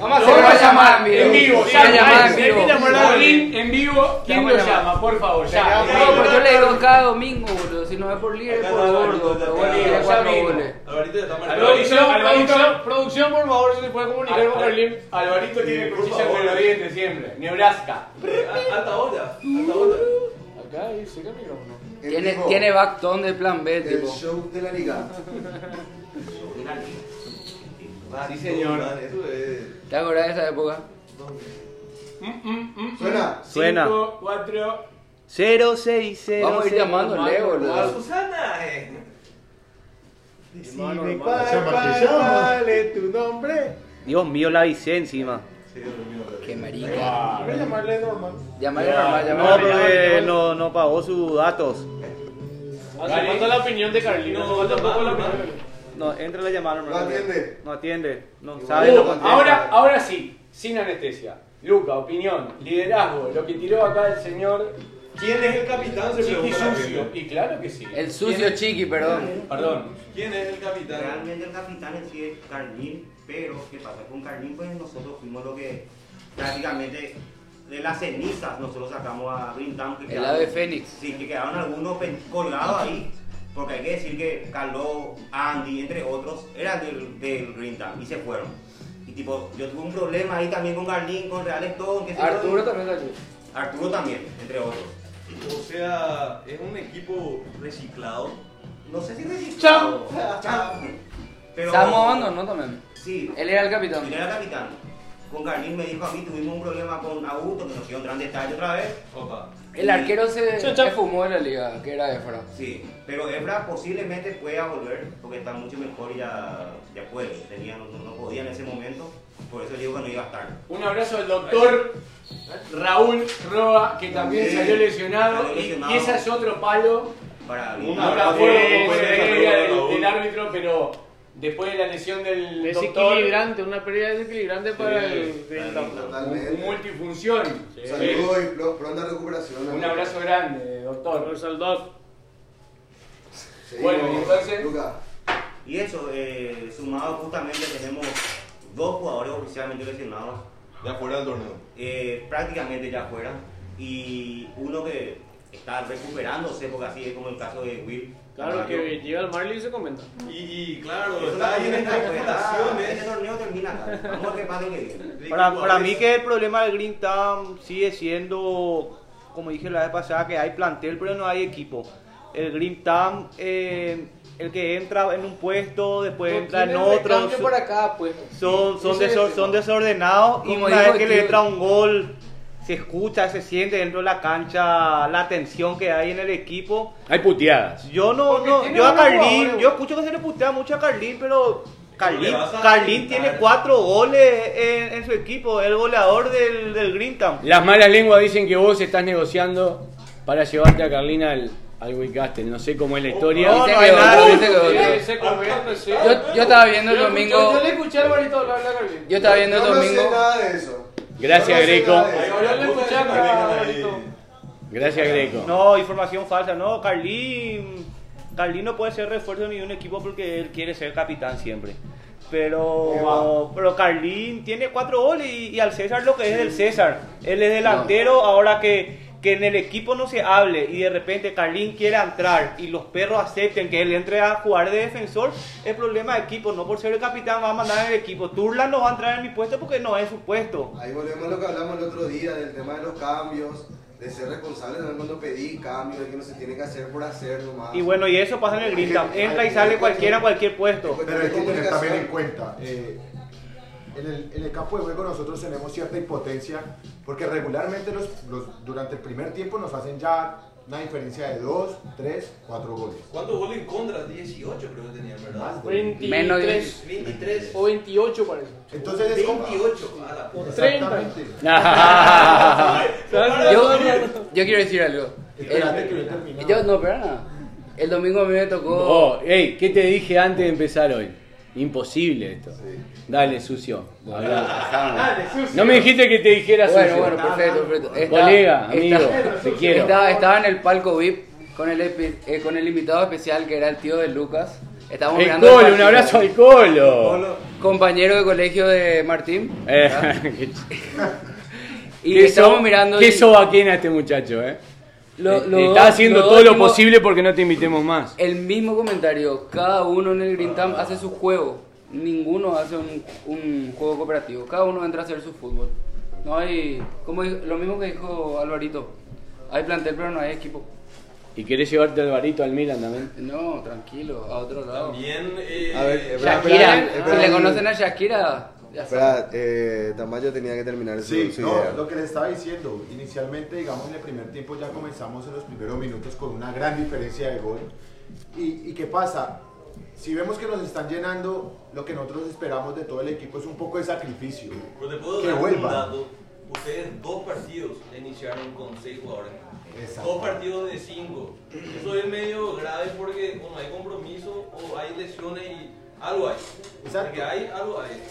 Vamos a hacer llamar en vivo. En vivo, Sí, en hay vivo. que llamar a Carlín en vivo. ¿Quién lo llama? Por favor, ya. Ya, No, yo le digo cada domingo, boludo. Si no es por Acá por gordo. Alvarito, Pero bueno, Ya cuatro goles. Alvarito ya está Producción, producción, producción, por favor, si se puede comunicar con Carlín. Alvarito tiene favor. entre los dientes siempre. Nebraska. Alta olla, alta olla. Acá, ahí, cerca el micrófono. En Tiene, tiene backtone de plan B, el tipo. show de la liga. Sí, señor. Eso es. ¿Te acuerdas de esa época? Suena. Suena. 5, 4. 060. Vamos a ir llamándole, boludo. Susana, eh. Decime cuál, cuál, cuál es tu nombre. Dios mío, la avisé encima. Qué marica. Voy a llamarle normal. Llámale normal, No, llámale porque no, no pagó sus datos. Hace falta la opinión de Carlín. Hace falta un poco la opinión de No, entra la llamada. No atiende. No atiende. No sabe, Uh, no contesta. ahora, ahora sí, sin anestesia. Luca, opinión, liderazgo, lo que tiró acá el señor ¿Quién es el capitán? Se Chiqui Sucio. Y claro que sí. El sucio chiqui, perdón. Perdón. ¿Quién es el capitán? Realmente el capitán en sí es Carlín, pero ¿qué pasa? Con Carlín pues nosotros fuimos lo que prácticamente de las cenizas nosotros sacamos a Green Town. que El quedaron- ave fénix. Sí, que quedaron algunos colgados ahí, porque hay que decir que Carlos, Andy, entre otros, eran del, del Green Town y se fueron. Y tipo, yo tuve un problema ahí también con Carlín, con Real Stone, que Arturo también salió. Arturo también, entre otros. O sea, es un equipo reciclado. No sé si reciclado. Chao. Pero Estamos abandonó también. Sí. Él era el capitán. Él era capitán. Con Carlín me dijo a mí, tuvimos un problema con Augusto, que nos quiero entrar en detalle otra vez. Opa. El arquero se, se fumó de la liga, que era Efra. Sí, pero Ebra posiblemente pueda volver, porque está mucho mejor y ya, ya puede. Tenía, no, no podía en ese momento, por eso digo que no iba a estar. Un abrazo al doctor Raúl Roa, que también Sí. salió lesionado. Salió Y, lesionado. y ese es otro palo. Para Un No abrazo del árbitro, pero después de la lesión del doctor, Desequilibrante, una pérdida desequilibrante para Sí, el. Totalmente. un multifunción. Saludos y pro- pronta recuperación. Un abrazo grande, doctor. Saludos al doc. Seguimos. Bueno, y entonces- Luca. Y eso, eh, sumado justamente tenemos dos jugadores oficialmente lesionados, Ya fuera del torneo. eh, prácticamente ya fuera, y uno que está recuperándose, porque así es como el caso de Will. Claro, que llega al Marley y se comenta. Y, y claro, Eso está ahí en está- Este interpretaciones. torneo termina acá. Vamos a el que viene. Para, para mí que el problema del Green Town sigue siendo, como dije la vez pasada, que hay plantel pero no hay equipo. El Green Town, eh, el que entra en un puesto, después entra en otro, recambio son, para son, el desor- son desordenados y una dijo vez que el le entra un gol, se escucha, se siente dentro de la cancha la tensión que hay en el equipo. Hay puteadas. Yo no, Porque no yo a Carlín, yo escucho que se le putea mucho a Carlín, pero Carlín, Carlín tiene cuatro goles en, en su equipo, el goleador del, del Green Town. Las malas lenguas dicen que vos estás negociando para llevarte a Carlina al, al Wicastle. No sé cómo es la historia. No, no hay nada. comenta, sí. Yo, yo estaba viendo el domingo. Yo le escuché al Barito hablar de Carlín. Yo estaba viendo el Yo no sé domingo. nada de eso. Gracias, Greco. Gracias, Greco. No, información falsa, no, Carlín, Carlín no puede ser refuerzo ni de un equipo porque él quiere ser capitán siempre. Pero, pero Carlín tiene cuatro goles y, y al César lo que es del César. Él es delantero, ahora que, que en el equipo no se hable y de repente Carlín quiere entrar y los perros acepten que él entre a jugar de defensor, es problema de equipo, no por ser el capitán va a mandar en el equipo. Turlan no va a entrar en mi puesto porque no es su puesto. Ahí volvemos a lo que hablamos el otro día del tema de los cambios, de ser responsable también cuando pedí cambios, de que no se tiene que hacer por hacer nomás. Y bueno, y eso pasa en el Green Town. Entra y sale cualquiera a cualquier puesto. Pero hay que tener también en cuenta, eh, en, el, en el campo de juego nosotros tenemos cierta impotencia, porque regularmente los, los- durante el primer tiempo nos hacen ya una diferencia de 2, 3, 4 goles. ¿Cuántos goles en contra? 18 creo que tenían, ¿verdad? Más de- 23 Menos de- 23. o 28 parece. Entonces es como... 28. A la puta. 30. Exactamente. Yo, yo quiero decir algo. Espérate que no he terminado. yo no, pero nada. El domingo a mí me tocó. Oh, ey, ¿qué te dije antes de empezar hoy? Imposible esto. Dale, sucio. Habla. No me dijiste que te dijera sucio. Bueno, bueno, perfecto, perfecto. Estaba- Colega, amigo, estaba- te quiero. Estaba, estaba en el palco VIP con el, epi- eh, con el invitado especial que era el tío de Lucas. Estábamos El mirando el colo, un abrazo al colo. Compañero de colegio de Martín. Eh, Y estábamos mirando. Qué y sobaquena este muchacho, eh. Lo- Eh, los Está dos- haciendo todo lo posible porque no te invitemos más. El mismo comentario. Cada uno en el Green Town hace su juego. Ninguno hace un, un juego cooperativo. Cada uno entra a hacer su fútbol. No hay. Como lo mismo que dijo Alvarito. Hay plantel, pero no hay equipo. ¿Y querés llevarte al varito al Milan también? No, tranquilo, a otro lado. También. Eh, A ver, espera, Shakira, espera, si le conocen a Shakira. Espera, eh, Tamayo tenía que terminar su, Sí, su no, idea. lo que les estaba diciendo, inicialmente, digamos, en el primer tiempo ya comenzamos en los primeros minutos con una gran diferencia de gol. ¿Y, y qué pasa? Si vemos que nos están llenando, lo que nosotros esperamos de todo el equipo es un poco de sacrificio. Te puedo Que dato. Ustedes dos partidos iniciaron con seis jugadores. Exacto. Dos partidos de cinco. Eso es medio grave porque o no hay compromiso o hay lesiones y algo hay. Exacto. Porque hay algo hay.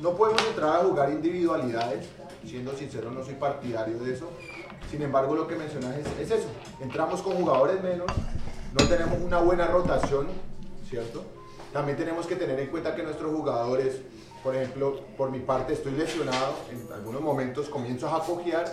No podemos entrar a jugar individualidades, siendo sincero, no soy partidario de eso. Sin embargo, lo que mencionas es, es eso. Entramos con jugadores menos, no tenemos una buena rotación, ¿cierto? También tenemos que tener en cuenta que nuestros jugadores, por ejemplo, por mi parte estoy lesionado, en algunos momentos comienzo a cojear,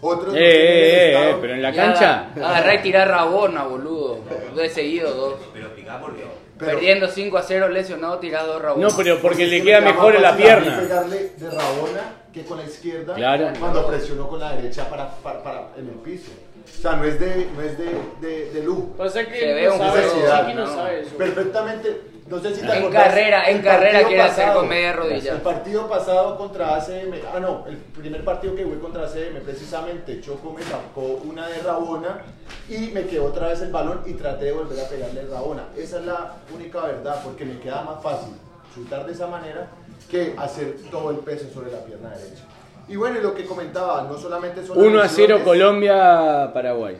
otros no Eh, el eh, eh, estado- eh, pero en la Ya, cancha. Agarrar y tirar rabona, boludo. De seguido, dos. Pero explica por qué. Pero- Perdiendo 5 a 0, lesionado, tirado rabona. No, pero porque es le que queda me da mejor en la mí pierna. pegarle de Rabona que con la izquierda Claro. cuando presionó con la derecha para, para, para- en el piso. O sea, no es de, no es de, de, de lujo. Pasa que Se no sabe, ¿no? sabe eso. Perfectamente, no sé si te En carrera, en carrera quiere hacer con media rodilla. El partido pasado contra ACM, ah no, el primer partido que jugué contra ACM, precisamente Choco me sacó una de Rabona y me quedó otra vez el balón y traté de volver a pegarle el Rabona. Esa es la única verdad, porque me queda más fácil chutar de esa manera que hacer todo el peso sobre la pierna derecha. Y bueno, y lo que comentaba, no solamente son las 1 a 0 lesiones, Colombia-Paraguay.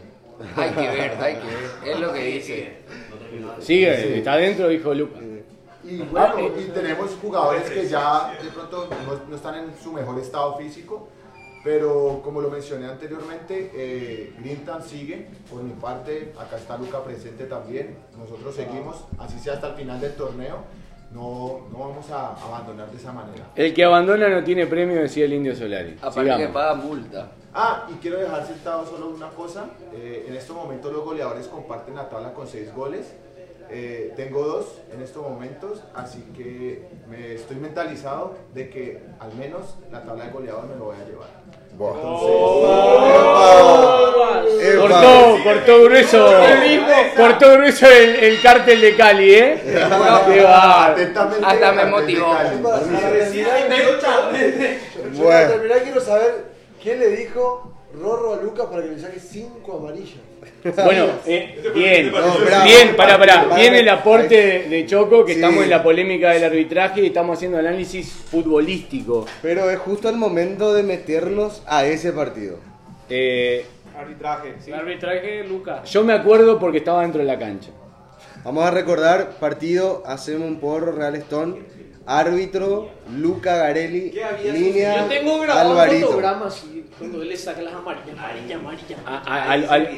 Hay que ver, hay que ver. Es lo que dice. Sigue, está adentro, dijo Lucas. Y bueno, Ah, y tenemos jugadores que ya de pronto no, no están en su mejor estado físico, pero como lo mencioné anteriormente, eh, Grintan sigue. Por mi parte, acá está Luca presente también. Nosotros seguimos, así sea hasta el final del torneo. No, no vamos a abandonar de esa manera. El que abandona no tiene premio, decía el Indio Solari. Aparte que paga multa. Ah, y quiero dejar citado solo una cosa. Eh, en estos momentos los goleadores comparten la tabla con seis goles. Eh, tengo dos en estos momentos, así que me estoy mentalizado de que al menos la tabla de goleadores me lo voy a llevar. Entonces, Epa. Cortó, cortó grueso. Cortó grueso el, el cártel de Cali, ¿eh? Hasta me motivó. Bueno. para terminar quiero saber qué le dijo Rorro a Lucas para que le saque 5 amarillas. Bueno, eh, bien, No, bien, para, para. Bien el aporte de, de Choco, que Sí. estamos en la polémica del arbitraje y estamos haciendo análisis futbolístico. Pero es justo el momento de meternos a ese partido. Eh, Arbitraje, sí. El arbitraje, Lucas. yo me acuerdo porque estaba dentro de la cancha. Vamos a recordar partido, hacemos un porro, Real Stone, árbitro, Luca Garelli, línea, Yo tengo grabado un Alvarito. fotograma así, cuando él le saca las amarillas, amarilla, amarilla. A- a- al- al-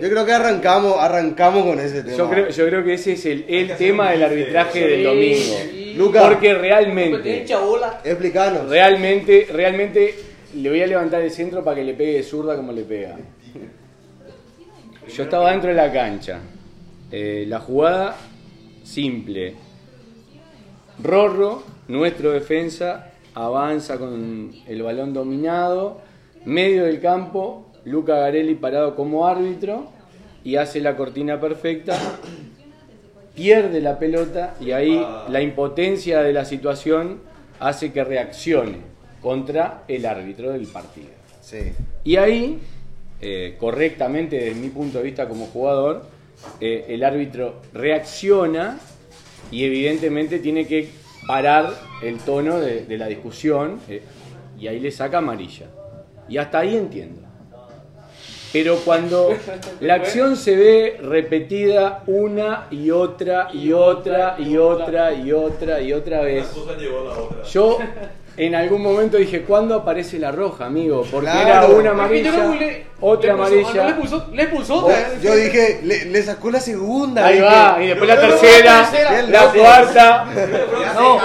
Yo creo que arrancamos, arrancamos con ese tema. yo, creo, yo creo que ese es el, el tema del arbitraje del domingo. Sí. Luca, Porque tiene realmente, chabola. explícanos. realmente, realmente le voy a levantar el centro para que le pegue de zurda como le pega. Yo estaba dentro de la cancha. Eh, la jugada simple. Rorro, nuestro defensa, avanza con el balón dominado. Medio del campo, Luca Garelli parado como árbitro y hace la cortina perfecta. Pierde la pelota y ahí la impotencia de la situación hace que reaccione contra el árbitro del partido. Sí. Y ahí, eh, correctamente desde mi punto de vista como jugador, eh, el árbitro reacciona y evidentemente tiene que parar el tono de, de la discusión eh, y ahí le saca amarilla. Y hasta ahí entiendo. Pero cuando la acción se ve repetida una y otra y otra y otra y otra y otra vez, yo en algún momento dije, ¿cuándo aparece la roja, amigo? Porque Claro. era una amarilla, le- otra le puso- ah, no, amarilla. le puso, le puso Oh, otra. yo dije, le, le sacó la segunda. Ahí dije, va, y después la No, tercera, la tercera. la Loco. cuarta, No,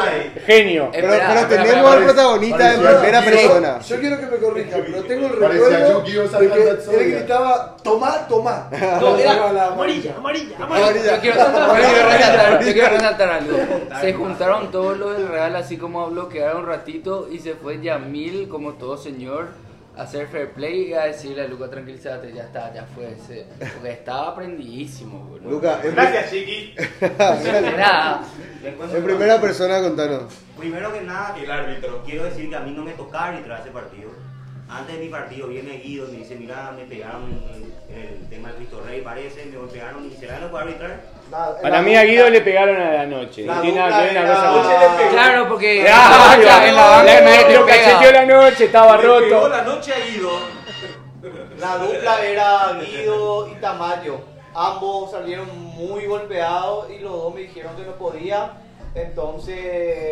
genio. Pero, pero tenemos al protagonista en primera persona. Yo quiero que me corrija, pero tengo el Parecía recuerdo de que él gritaba, tomá, tomá. No, era amarilla, amarilla, amarilla. Yo quiero, resaltar, algo. Se juntaron todos los del Real, así como a bloquear un ratito, y se fue Yamil, como todo señor, hacer fair play y a decirle a Luca, tranquilízate, ya está, ya fue. ese- Porque estaba prendidísimo, boludo. Luca, en, Gracias, Chiqui. Cuento en primera persona contanos. Primero que nada, El árbitro. quiero decir que a mí no me tocaba arbitrar ese partido. Antes de mi partido viene Guido y me dice, mira, me pegaron en el, el tema del Cristo Rey, parece, me pegaron y será no puedo arbitrar. Nada, Para mí a Guido le pegaron a la noche. La No tiene nada que ver una cosa con Noche le pegó. Claro, porque Ah, en la en banca pega. cacheteó la noche, estaba Le pegó roto. la noche a. La dupla era Guido y Tamayo. Ambos salieron muy golpeados y los dos me dijeron que no podía. Entonces.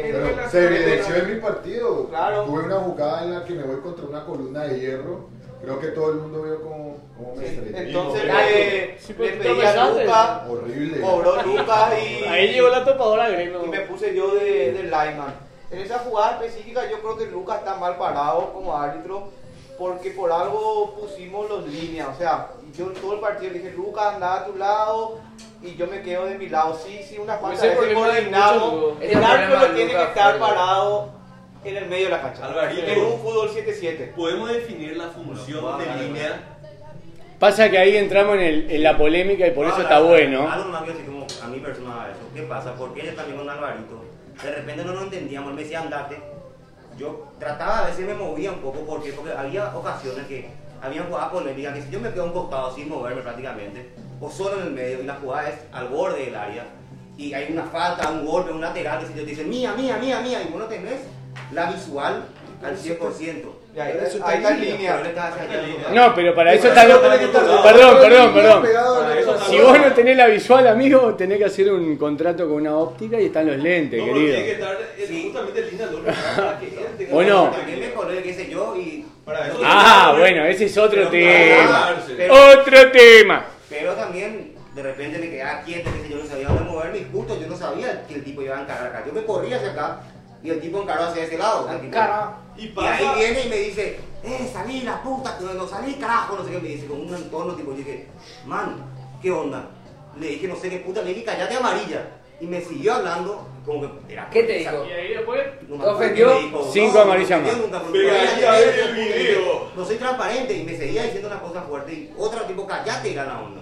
Pero se evidenció en mi partido. Claro. Tuve una jugada en la que me voy contra una columna de hierro. Creo que todo el mundo vio cómo, cómo me estrellé. Entonces le, Sí, le pero tú pedí a tropezaste. Lucas, Horrible. cobró Lucas y. Ahí llegó la topadora Greno. Y me puse yo de, de lineman. En esa jugada específica yo creo que Lucas está mal parado como árbitro porque por algo pusimos los líneas. O sea, yo en todo el partido le dije, Lucas anda a tu lado y yo me quedo de mi lado. Sí, sí, una de coordinamos. muchos, ese El árbitro problema tiene que Lucas estar fue- parado en el medio de la cancha. Alvarito. En un fútbol 7-7. Podemos definir la función de línea. Pasa que ahí entramos en, el- en la polémica y por eso está bueno. Algo más que como a mi persona eso. ¿Qué pasa? Porque ella también con Alvarito. De repente no nos entendíamos, él me decía andate. Yo trataba, a veces me movía un poco, ¿por qué? Porque había ocasiones que habían jugadas polémicas que si yo me quedo a un costado sin moverme prácticamente, o solo en el medio, y la jugada es al borde del área, y hay una falta, un golpe, un lateral, que si te dicen mía, mía, mía, mía, y vos no tenés la visual al 100%. Y ahí, está en línea. No, pero para eso está... Perdón, perdón, perdón. Si vos no tenés la visual, amigo, tenés que hacer un contrato con una óptica y están los lentes, No, pero tiene que querido. estar Sí. justamente ¿O no? Ah, bueno, ese es otro Pero tema. Otro tema. Pero también de repente me quedaba quieto, que yo no sabía dónde moverme y justo yo no sabía que el tipo iba a encarar acá. Yo me corría hacia acá y el tipo encaró hacia ese lado. Tipo- Y ahí viene y me dice, eh, salí la puta, no, no salí carajo, no sé qué, me dice con un entorno tipo, yo dije, man, ¿qué onda? Le dije no sé qué puta, le dije callate amarilla. Y me siguió hablando, como que era. ¿Qué te dijo? Y ahí después. No me ¿Te ofendió? qué me dijo. Cinco No, amarillas más. No soy transparente y me seguía diciendo una cosa fuerte y otra tipo, callate, era la onda.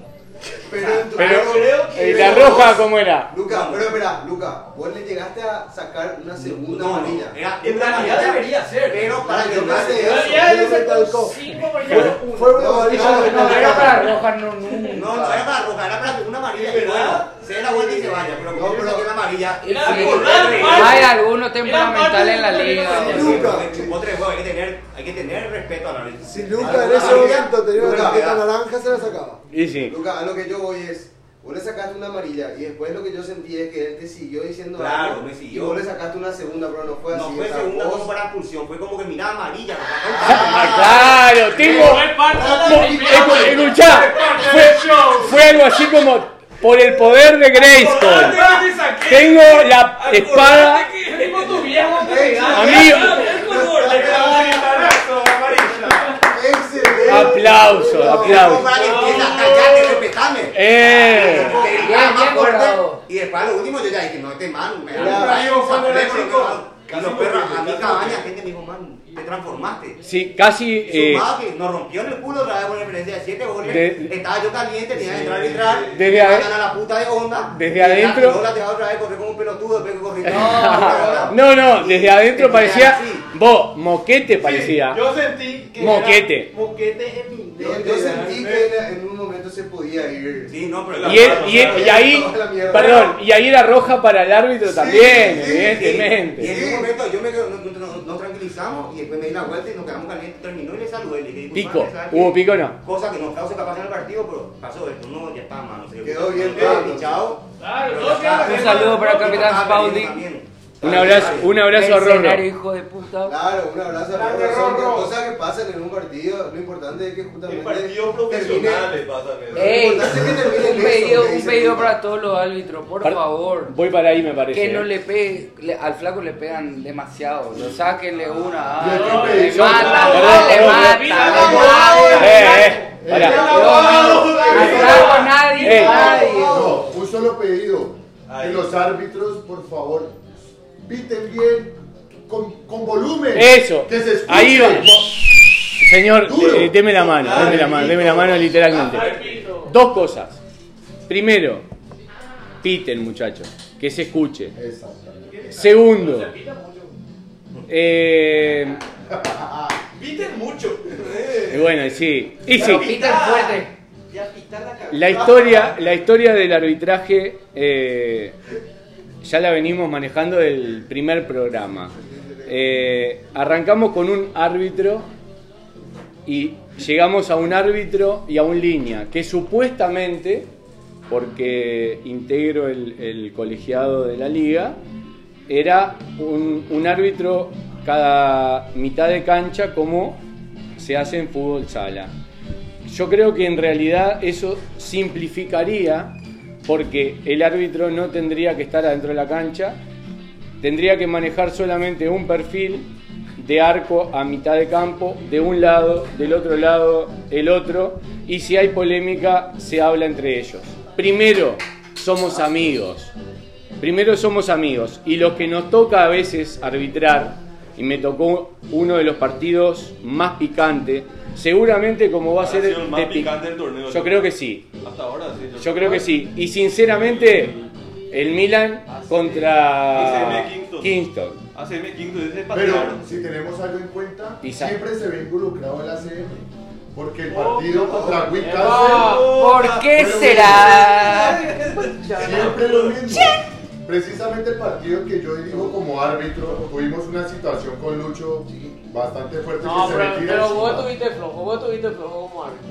Pero, Pero, creo que- ¿y la roja cómo era? Luca, pero espera, Luca, vos le llegaste a sacar una segunda No, no, amarilla. era En realidad debería ser. Pero para No, que pensé de eso. Fue una amarilla No, no era para roja, no, No, nunca. no era para roja, era para una. ¿Es Y se dé la vuelta y se vaya. Pero como No, la amarilla. Por nada, sí, mal. Hay algunos temperamentales en la liga. hay que tener, hay que tener respeto a la ley. Si Luca en ese momento tenía una tarjeta naranja, se la sacaba. Y sí. Luca, a lo que yo voy es, vos le sacaste una amarilla y después lo que yo sentí es que él te siguió diciendo Claro, algo me y siguió. vos le sacaste una segunda, pero no fue así. No fue segunda vos- como para expulsión, fue como que miraba amarilla. Ah, claro, tengo. Fue parte de la Escu- Escuchá, fue, fue algo así como por el poder de Grayskull. Tengo la espada. Amigo, Excelente. aplauso, Como aplauso. para que empiece a callarte, respetame. Eh. Y después lo último yo ya dije, no, este man, me da un rayo, los perros, a mi cabaña, gente me dijo, man, te transformaste. Sí, casi. eh, Sumado que nos rompió en el culo otra vez con diferencia de 7 goles. De- Estaba yo caliente, tenía que entrar a arbitrar. Desde me ade- mandan a la puta de onda. desde y la- adentro- No la dejaba otra vez correr como un pelotudo, después que corrí. No, no, desde adentro Y- parecía. sí. Vos, moquete parecía. Yo sentí que Moquete. era moquete en mi Yo, yo sentí que en, en un momento se podía ir. Sí, no, pero Y, él- y, él- y ahí, perdón, y ahí era roja para el árbitro también, sí, Y evidentemente. en un momento yo me quedo- nos, nos- nos tranquilizamos y después me di la vuelta y nos quedamos calientes. Terminó y le saludé. Le dije, Pico, "Disculpame, ¿sabes hubo pico o no. Cosa que nos causa capaz en el partido, pero pasó esto. No, ya está, mano. Se Quedó bien, chao. Claro, no, Un saludo para el capitán Spaulding. Un abrazo, un abrazo a Rorro. hijo de puta. Claro, un abrazo a Rorro. Son cosas que pasan en un partido. Lo importante es que En justamente. partidos termine- profesionales pasan eso. Ey, Lo importante es que termine un en pedido, un para todos los árbitros, por Par- favor. Voy para ahí, me parece. Que no le pegue, le- al flaco le pegan demasiado. Lo sáquenle una. Ah, que le Perdón, le matan, le Eh, eh. Al flaco nadie, nadie. No, un solo pedido. Que los árbitros, por favor, piten bien, con, con volumen. Eso. Que se escuche. Ahí va. Señor, eh, deme la mano, deme la mano, deme la mano literalmente. Dos cosas. Primero, piten muchachos, que se escuche. Segundo, eh, Viten mucho. y bueno, sí, y sí, Piten fuerte. Ya pitar la cabeza. la historia, la historia del arbitraje eh, ya la venimos manejando del primer programa. Eh, arrancamos con un árbitro y llegamos a un árbitro y a un línea que supuestamente, porque integro el, colegiado de la liga, era un árbitro cada mitad de cancha como se hace en fútbol sala. Yo creo que en realidad eso simplificaría porque el árbitro no tendría que estar adentro de la cancha, tendría que manejar solamente un perfil de arco a mitad de campo, de un lado, del otro lado, el otro, y si hay polémica se habla entre ellos. Primero, somos amigos. Primero somos amigos y lo que nos toca a veces arbitrar, y me tocó uno de los partidos más picantes, seguramente como va a ser sido el más de pi- picante del torneo. Yo creo que sí. Hasta ahora sí. Yo creo que sí. Y sinceramente, el Milan contra ACM Kingston. Kingston. ACM Quinto dice Pero si tenemos algo en cuenta, Pisa. siempre se ve involucrado el ACM. Porque el partido Oh, contra oh, Wiccaster ¿Por qué será? siempre lo mismo. Precisamente el partido que yo dirijo como árbitro, tuvimos una situación con Lucho bastante fuerte No, que se pero, retira. pero vos encima. tuviste flojo, vos tuviste flojo como árbitro.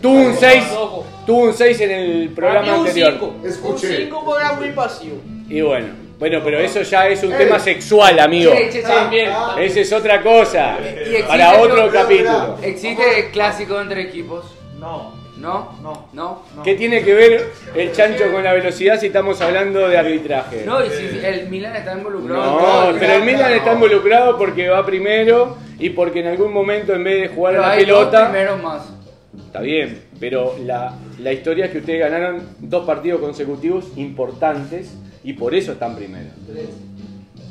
Tuvo un 6, Ojo. tuvo un 6 en el programa un anterior. 5. Un Escuché. 5 porque era muy pasivo. Y bueno, bueno, pero eso ya es un tema sexual, amigo. Che, che, che. También. Esa es otra cosa. Y Para otro pero- pero- capítulo. ¿Existe clásico entre equipos? No, ¿No? no. ¿No? ¿Qué tiene que ver el chancho con la velocidad si estamos hablando de arbitraje? No, y si el Milan está involucrado. No, pero el Milan está involucrado porque va primero y porque en algún momento en vez de jugar a la hay dos pelota, primeros más. está bien, pero la, la historia es que ustedes ganaron dos partidos consecutivos importantes y por eso están primero. Tres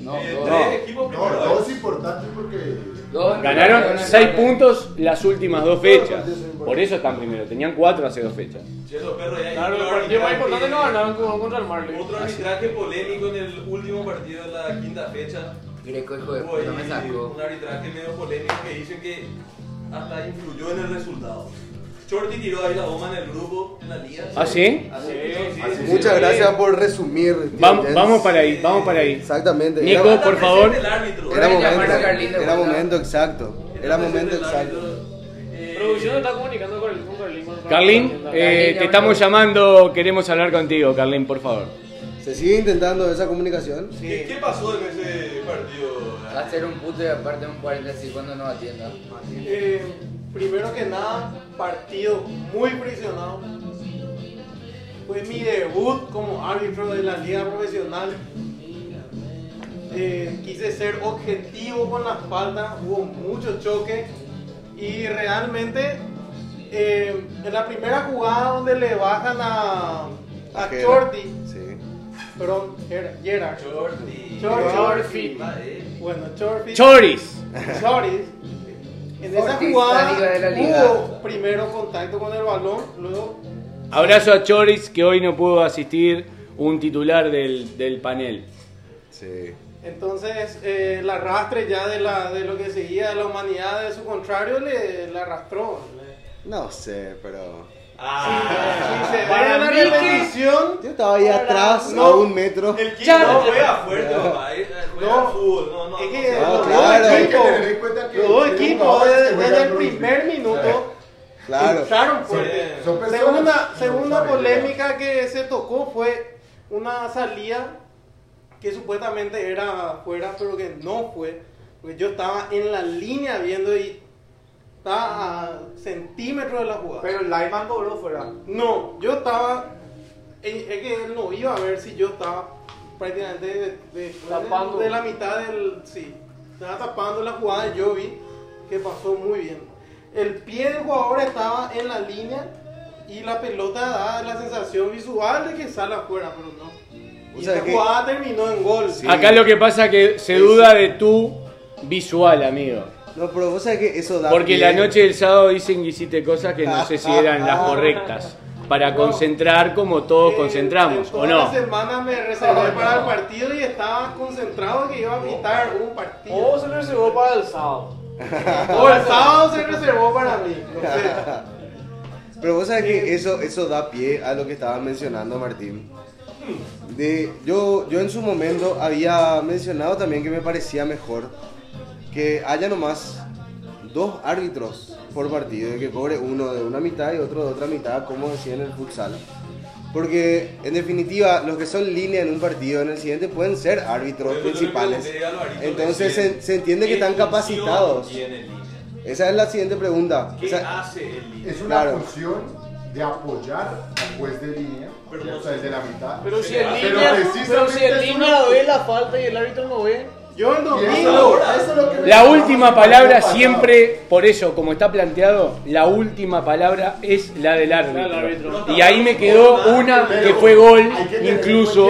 equipos No, primero. dos importantes porque. Dos Ganaron campeones 6 grandes. puntos las últimas dos fechas. Por eso están primero. Tenían 4 hace dos fechas. Claro, el otro partido más importante no ganaron como contra el Marley. Otro arbitraje polémico en el último partido de la quinta fecha. Greco, hijo de puta, me sacó. un arbitraje medio polémico que dicen que hasta influyó en el resultado. Shorty tiró ahí la bomba en el grupo, en la liga. ¿Ah, sí? Así que, sí, sí, Muchas sí. gracias por resumir. tío Vamos, para ahí, vamos para ahí. Exactamente. Nico, Era, por favor. El árbitro. era momento. a Era momento exacto. Era momento exacto. Eh, Producción está comunicando con el con Carlín. eh, te estamos llamando, queremos hablar contigo, Carlín, por favor. ¿Se sigue intentando esa comunicación? ¿Qué, qué pasó en ese partido? Hacer un puto y aparte un 45 cuando no atienda. Eh, primero que nada, partido muy presionado. Fue mi debut como árbitro de la liga profesional. Eh, quise ser objetivo con las faltas, hubo mucho choque y realmente eh, en la primera jugada donde le bajan a, a Sí. perdón, Gerard. Shorty. Shorty. bueno, Chorty. Choris. Choris. En esa jugada la liga de la liga. hubo primero contacto con el balón, luego Abrazo a Choris, que hoy no pudo asistir, un titular del, del panel. Sí. entonces eh, el arrastre ya de, la, de lo que seguía de la humanidad de su contrario le, le arrastró. Le- No sé, pero. Ah. Si se ve Para en la repetición, Yo estaba ahí Para- atrás, no. a un metro. El Kiko no juega fuerte, papá. eh, Juega No. fútbol. No, no, es que No, claro, dos hay que equipos, tener en cuenta que los dos tiene equipos jugadores que desde, el primer minuto Claro. entraron fuerte. Sí. Son personas Segunda, segunda polémica que se tocó fue una salida que supuestamente era afuera, pero que no fue. Porque yo estaba en la línea viendo y estaba a centímetros de la jugada. Pero el lineman cobró fuera. No, yo estaba. Es que él no iba a ver si yo estaba prácticamente de, de- Tapando. de la mitad del. Sí, estaba tapando la jugada. Yo vi que pasó muy bien. El pie del jugador estaba en la línea y la pelota da la sensación visual de que sale afuera, pero no. O Y sea que- jugada terminó en gol. Sí. Acá lo que pasa es que se duda de tu visual, amigo. No, pero vos sabés que eso da. Porque pie- la noche del sábado dicen que hiciste cosas que no sé si eran las correctas. Para concentrar como todos Eh, concentramos, en ¿o no? la semana me reservé para el partido y estaba concentrado que iba a pitar un partido. O se reservó para el sábado. O el sábado se reservó para mí. No sé. Pero vos sabés que eso, eso da pie a lo que estaba mencionando Martín. De, yo, yo en su momento había mencionado también que me parecía mejor que haya nomás dos árbitros por partido y que cobre uno de una mitad y otro de otra mitad, como decía en el futsal. Porque en definitiva, los que son línea en un partido, en el siguiente pueden ser árbitros le principales. Entonces se, se entiende que ¿qué están capacitados. Esa es la siguiente pregunta. ¿Qué Esa- hace el línea? Es una Claro. función de apoyar al juez de línea, Pero o sea, desde la mitad. Pero si Pero el línea, precisamente pero si el línea una- ve la falta y el árbitro no ve. Yo el Y eso domingo. ahora, eso es lo que me La última palabra siempre, por eso, como está planteado, la última palabra es la del árbitro. Y ahí me quedó una que fue gol, incluso,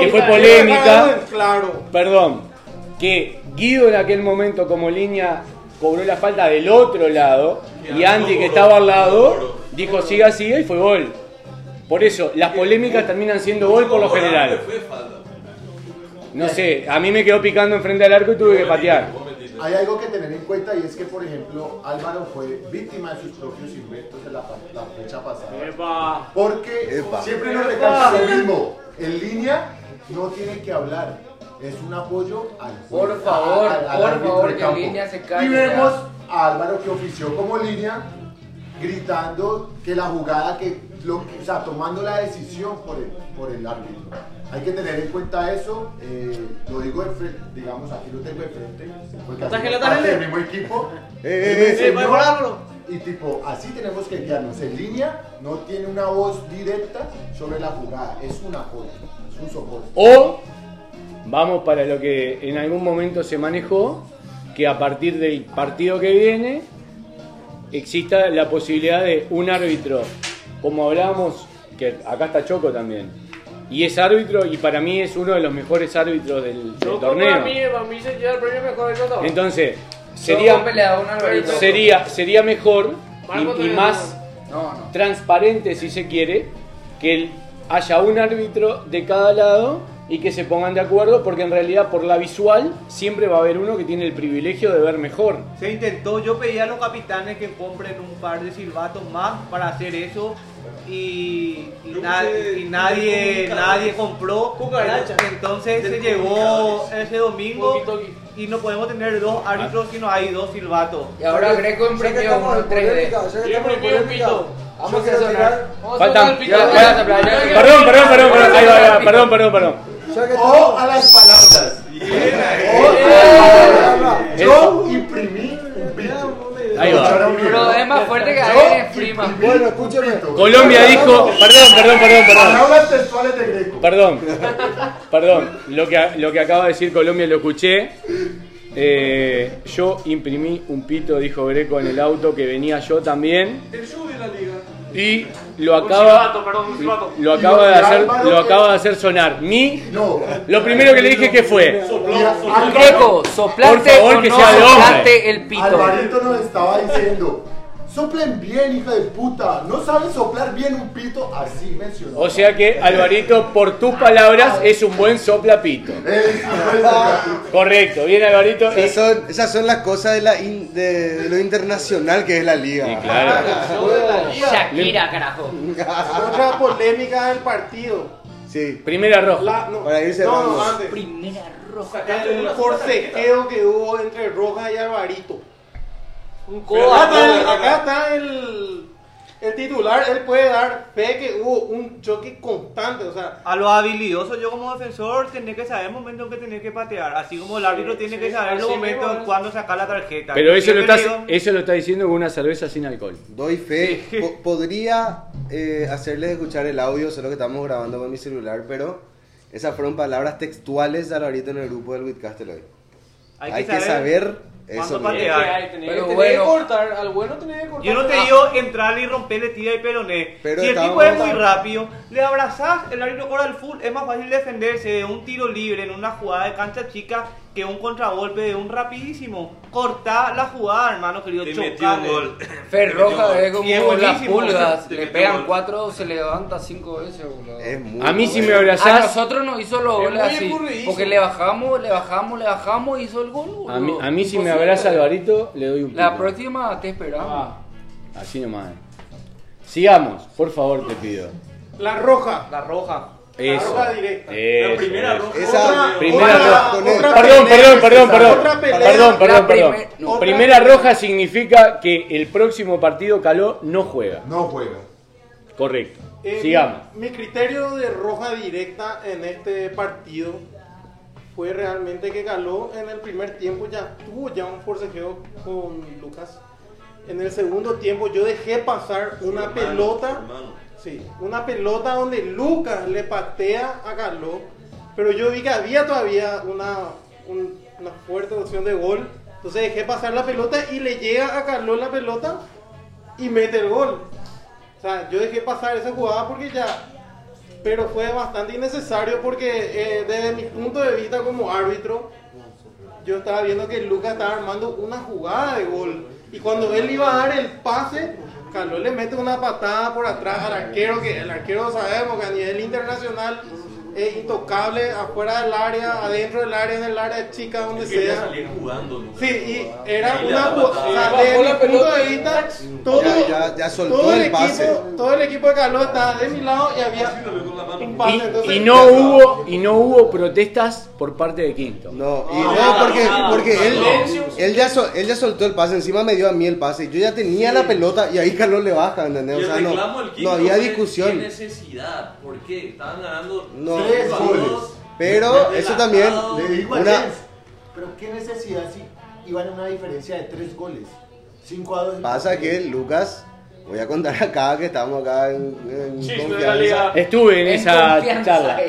que fue polémica. Perdón, que Guido en aquel momento como línea cobró la falta del otro lado y Andy que estaba al lado dijo siga, siga y fue gol. Por eso, las polémicas terminan siendo gol por lo general. No sé, a mí me quedó picando enfrente del arco y tuve que patear. Hay algo que tener en cuenta y es que, por ejemplo, Álvaro fue víctima de sus propios inventos de la, fecha pasada. Epa. Porque Epa. siempre nos recalca lo mismo. En línea no tiene que hablar. Es un apoyo al Por favor, al- al por favor, que campo. Línea se calle Y vemos a Álvaro que ofició como línea gritando que la jugada que, lo, o sea, tomando la decisión por el, por el árbitro. Hay que tener en cuenta eso, eh, lo digo de frente, digamos, aquí lo tengo de frente, porque ¿Estás hacemos que lo parte del mismo equipo. Eh, eh, eh, ¿puedes pararlo? y tipo, así tenemos que guiarnos. En línea no tiene una voz directa sobre la jugada, es un apoyo, es un soporte. O vamos para lo que en algún momento se manejó, que a partir del partido que viene exista la posibilidad de un árbitro, como hablábamos, que acá está Choco también, y es árbitro y para mí es uno de los mejores árbitros del, torneo. Para mí, para mí se lleva el premio mejor de todo. Entonces, sería, peleado un Alvarito. sería, sería mejor y- más No, no. transparente, si se quiere, que el- haya un árbitro de cada lado y que se pongan de acuerdo, porque en realidad por la visual siempre va a haber uno que tiene el privilegio de ver mejor. Se intentó, yo pedí a los capitanes que compren un par de silbatos más para hacer eso y, y Yo na- puse- y nadie, nadie compró. Cucaracha. Entonces se Del cucaracha. ese domingo y no podemos tener dos árbitros si no hay dos silbatos. Y ahora Greco estamos uno en 3D. polémica, ya que Yo estamos en imprimió un polémica, pito. vamos a sonar. Vamos a Faltan-. Perdón, perdón, perdón, perdón, ahí va, ahí va, perdón, perdón, perdón. O a las palabras. Yo imprimí un pito. Ahí va. Más fuerte que en Freeman. imprimí Bueno, pito. Colombia dijo, perdón, perdón, perdón, perdón. Palabras textuales de Greco. Perdón, perdón, lo que, lo que acaba de decir Colombia lo escuché. Eh, yo imprimí un pito, dijo Greco en el auto, que venía yo también. El show de la liga. Y lo acaba, silbato, perdón, lo acaba de hacer, lo acaba de hacer sonar. Mi, No. lo primero que le dije que fue. Por favor, o no sea de el pito. Alvarito nos estaba diciendo, soplen bien, hija de puta. No saben soplar bien un pito, así mencionó. O sea que Alvarito, por tus palabras, es un buen soplapito. Correcto, bien Alvarito. Esas son, esas son las cosas de, la in- de, de lo internacional que es la liga. Sí, claro. Liga. Shakira, carajo. Otra polémica del partido. Sí. Primera roja. La- no, Para ir no, no, antes. Primera roja. El forcejeo que hubo entre Roja y Alvarito. Un Acá codo está, el, acá está el, el titular, él puede dar fe que hubo un choque constante, o sea, A los habilidosos, yo como defensor tenés que saber el momento en que tenés que patear, así como el árbitro tiene sí, que saber momentos mismo en cuando sacar la tarjeta. Pero eso lo, Siempre está, digo- eso lo está diciendo con una cerveza sin alcohol. Doy fe. Po- podría eh, hacerles escuchar el audio, solo que estamos grabando con mi celular, pero esas fueron palabras textuales de Alvarito en el grupo del Whitcastle hoy. Hay, que saber eso. cuándo Es que patear. hay, tenés, Pero tenés bueno. que cortar, al bueno tenés que cortar. Yo no te Ah, digo entrarle y romperle tira y peroné. Pero si el tipo es muy rápido, le abrazás, el árbitro cobra el full, es más fácil defenderse de un tiro libre en una jugada de cancha chica que un contragolpe de un rapidísimo. Corta la jugada, hermano querido, Te metió un chocale. gol. Fer Roja es como es las buenísimo. pulgas. Le pegan gol. cuatro, se levanta cinco veces, boludo. Es muy A mí si me bueno. A abrazás, nosotros nos hizo los Es goles así. Porque le bajamos, le bajamos, le bajamos y hizo el gol, boludo. a mí, a mí si me abraza Alvarito, le doy un La pito. próxima te esperamos. Ah, Así nomás. Sigamos, por favor, te pido. la roja. La roja. Eso. roja directa. Eso, La primera eso. roja. Esa Primera Otra- roja. otra Perdón, pelea perdón, perdón, perdón. Perdón, perdón, La perdón. no. Primera pelea. roja significa que el próximo partido Caló no juega. No juega. Correcto. Eh, Sigamos. Mi criterio de roja directa en este partido fue realmente que Galó en el primer tiempo ya tuvo ya un forcejeo con Lucas. En el segundo tiempo yo dejé pasar una hermano, pelota, hermano. Sí, una pelota donde Lucas le patea a Galó, pero yo vi que había todavía una, un- una fuerte opción de gol. Entonces dejé pasar la pelota y le llega a Galó la pelota y mete el gol. O sea, yo dejé pasar esa jugada porque ya. Pero fue bastante innecesario porque eh, desde mi punto de vista como árbitro, yo estaba viendo que Lucas estaba armando una jugada de gol. Y cuando él iba a dar el pase, Carlos le mete una patada por atrás al arquero, que el arquero sabemos que a nivel internacional es intocable afuera del área, adentro del área, en el área chica, donde Él quería sea. salir jugando, ¿no? Sí, y era una jugada, o sea, desde mi punto de vista, todo, Ya- ya- ya soltó todo el, el pase. equipo, todo el equipo de Caló estaba de mi lado y había un pase. Y, entonces, y no hubo y no hubo protestas por parte de Quinto. No, y No, no, porque, no, porque él, ya sol- él ya soltó el pase, encima me dio a mí el pase. y Yo ya tenía la pelota y ahí Carlos le baja, ¿entendés? O sea, no, quinto no había discusión. ¿Qué necesidad? ¿Por qué? Estaban ganando No, goles. goles. Pero eso también, Le digo a una, pero qué necesidad si iban a una diferencia de tres goles. 5 a 2. pasa que Lucas, voy a contar acá que estamos acá en, en confianza. Estuve en En esa confianza, charla.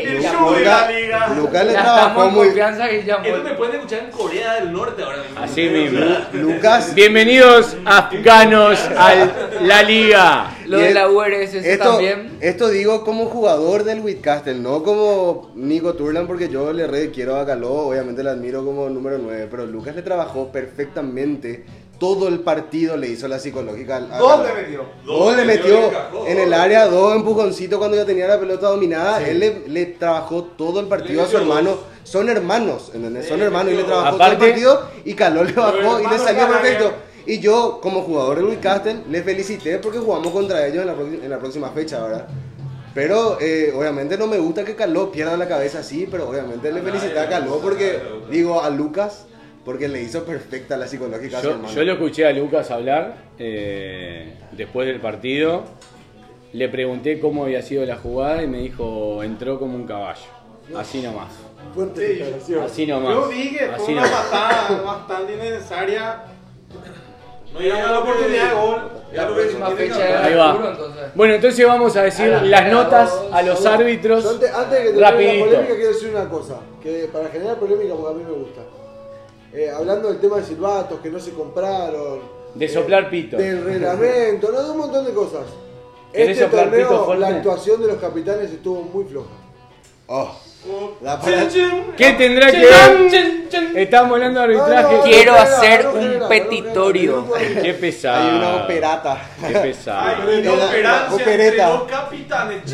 Lucas le Ya trabajó muy. Esto me pueden escuchar en Corea del Norte ahora mismo. Así mismo. Lucas. Bienvenidos afganos a la liga. Lo Y de el- la URSS Esto, también. esto digo como jugador del Whitcastle, no como Nico Turlan, porque yo le re quiero a Caló, obviamente le admiro como número 9, pero Lucas le trabajó perfectamente. Todo el partido le hizo la psicológica. al- a Dos Caló. le metió. Dos le metió en el área, dos empujoncitos cuando ya tenía la pelota dominada. Él le, le trabajó todo el partido a su hermano. Son hermanos, ¿entendés? Son hermanos y le trabajó todo Aparte- el partido y Caló le bajó y le salió perfecto. Y yo, como jugador del Newcastle, les felicité porque jugamos contra ellos en la, en la próxima fecha, ¿verdad? Pero eh, obviamente no me gusta que Caló pierda la cabeza así, pero obviamente le felicité a Caló porque, digo, a Lucas, porque le hizo perfecta la psicológica a su Yo, hermano. yo lo escuché a Lucas hablar eh, después del partido. Le pregunté cómo había sido la jugada y me dijo, entró como un caballo. Así nomás. Fuerte declaración. Así nomás. Yo vi que fue Así una nomás. patada bastante innecesaria. No Era una oportunidad de gol. Ya La lo próxima fecha Ahí va. entonces. Bueno, entonces vamos a decir A la- las a la notas dos. a los árbitros. Yo antes, antes de que la Rapidito. polémica quiero decir una cosa, que para generar polémica porque a mí me gusta. Eh, hablando del tema de silbatos que no se compraron, De soplar pito. del reglamento, no, de un montón de cosas. ¿Querés Este soplar pito torneo, fuerte? la actuación de los capitanes estuvo muy floja. Oh, la ¿Qué tendrá que ver? Estamos hablando de arbitraje. No, no, Quiero no hacer un petitorio. Qué pesado. Hay una operata. Qué pesado. Hay entre opereta. los capitanes.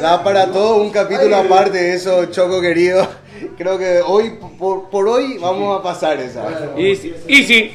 Da para todo un capítulo aparte de eso, Choco querido. Creo que hoy, por, por hoy, vamos a pasar esa. Y, y sí,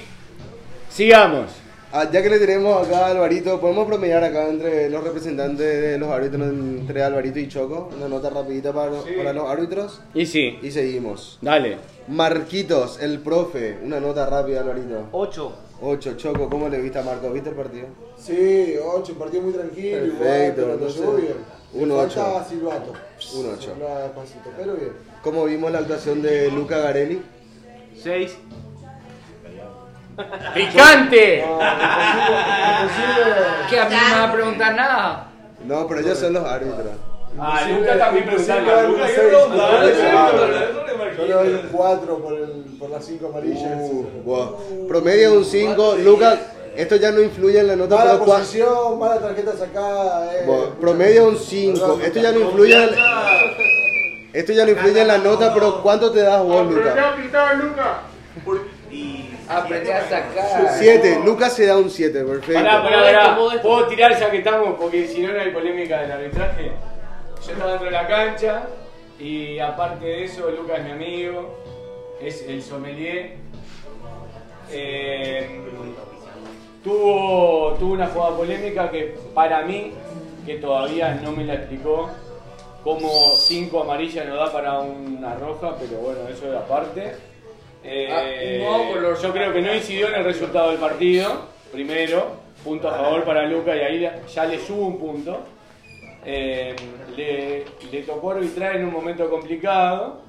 sigamos. Ah, ya que le tenemos acá a Alvarito, podemos promediar acá entre los representantes de los árbitros, entre Alvarito y Choco, una nota rapidita para, para los árbitros. Y sí, Y seguimos. dale. Marquitos, el profe, una nota rápida, Alvarito. 8. 8, Choco, ¿cómo le viste a Marco? ¿Viste el partido? Sí, 8, un partido muy tranquilo, igual, Perfecto, pero lo entonces, llevó bien. Le un falta ocho. silbato. Un ocho. Soplaba despacito, pero bien. ¿Cómo vimos la actuación de Luca Garelli? 6. ¡Picante! No, imposible, Que a mí no me va a preguntar nada. No, pero ellos son los árbitros. Ah, Lucas también preguntaba. Lucas, marqué. Yo le doy un 4 por, el, por las 5 amarillas. Uh, wow. Promedio un 5. Lucas, esto ya no influye en la nota, Mala pero posición, mala tarjeta sacada. Eh. Bueno, promedio un 5. Esto ya no influye en, esto ya no influye en la nota, pero ¿cuánto te das vos, Lucas? Aprendí a sacar. 7. Lucas se da un 7, perfecto. Pará, pará, pará. ¿Puedo tirar ya que estamos? Porque si no, no hay polémica del arbitraje. Yo estaba dentro de la cancha y aparte de eso, Lucas es mi amigo, es el sommelier. Eh, tuvo, tuvo una jugada polémica que para mí, que todavía no me la explicó, como 5 amarillas no da para una roja, pero bueno, eso es aparte. Eh, Ah, yo creo que no incidió en el resultado del partido, primero, punto a favor para Lucas y ahí ya le subo un punto. Eh, le, le tocó arbitrar en un momento complicado,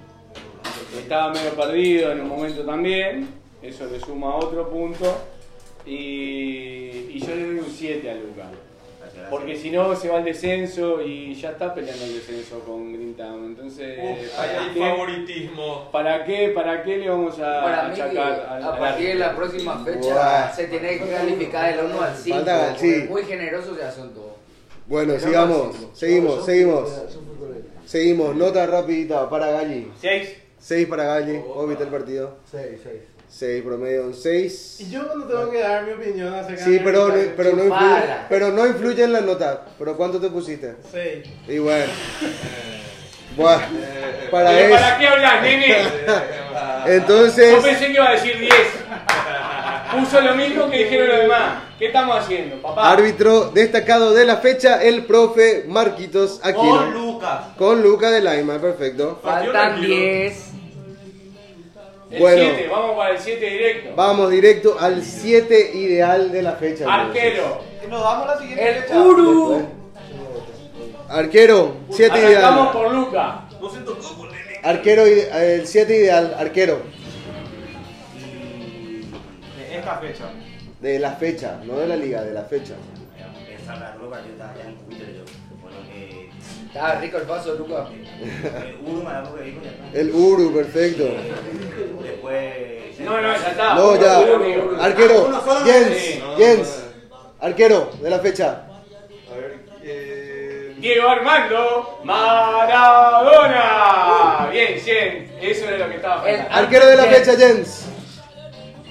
estaba medio perdido en un momento también, eso le suma otro punto, y, y yo le doy un 7 a Lucas. Porque si no se va al descenso y ya está peleando el descenso con Green Town. Entonces, Uf, ¿para hay qué? favoritismo. ¿Para qué? ¿Para qué le vamos a Para mí, achacar a partir de la próxima fecha Buah. se tiene que calificar del 1 al 5. Falta- sí. Muy generosos ya son todos. Bueno, sigamos. Seguimos, seguimos. Seguimos. Nota rapidita para Galli. 6. 6 para Galli. ¿Vos viste el partido? 6, 6. 6, promedio un 6. Y yo no tengo que dar mi opinión acerca Sí, de pero, no- pero, no influye, pero no influye en la nota. ¿Pero cuánto te pusiste? 6. Y bueno. Buah, para Pero eso. ¿Para qué hablas, nene? Entonces, Yo pensé que iba a decir 10. Puso lo mismo que dijeron los demás. ¿Qué estamos haciendo, papá? árbitro destacado de la fecha, el profe Marquitos Con Aquino. Lucas. Con Luca de Laima, perfecto. Faltan 10. El Bueno. 7, vamos para el 7 directo. Vamos directo al 7 ideal de la fecha. Arquero. Nos damos la siguiente El fecha. Uru. Arquero, 7 Arrancamos ideal. por Luca. No se tocó polémica. Arquero, ide- el 7 ideal, arquero. De esta fecha. De la fecha, no de la liga, de la fecha. Pensar la ropa, yo estaba ya en Twitter yo. Bueno, que Está rico el paso, Luca. ya está. El Uru, perfecto. Después. No, no, ya está. No, ya. Arquero, Jens. Jens. Arquero de la fecha. A ver, eh, Diego Armando Maradona. Bien, 100. Eso era lo que estaba faltando. Arquero de la fecha, Jens.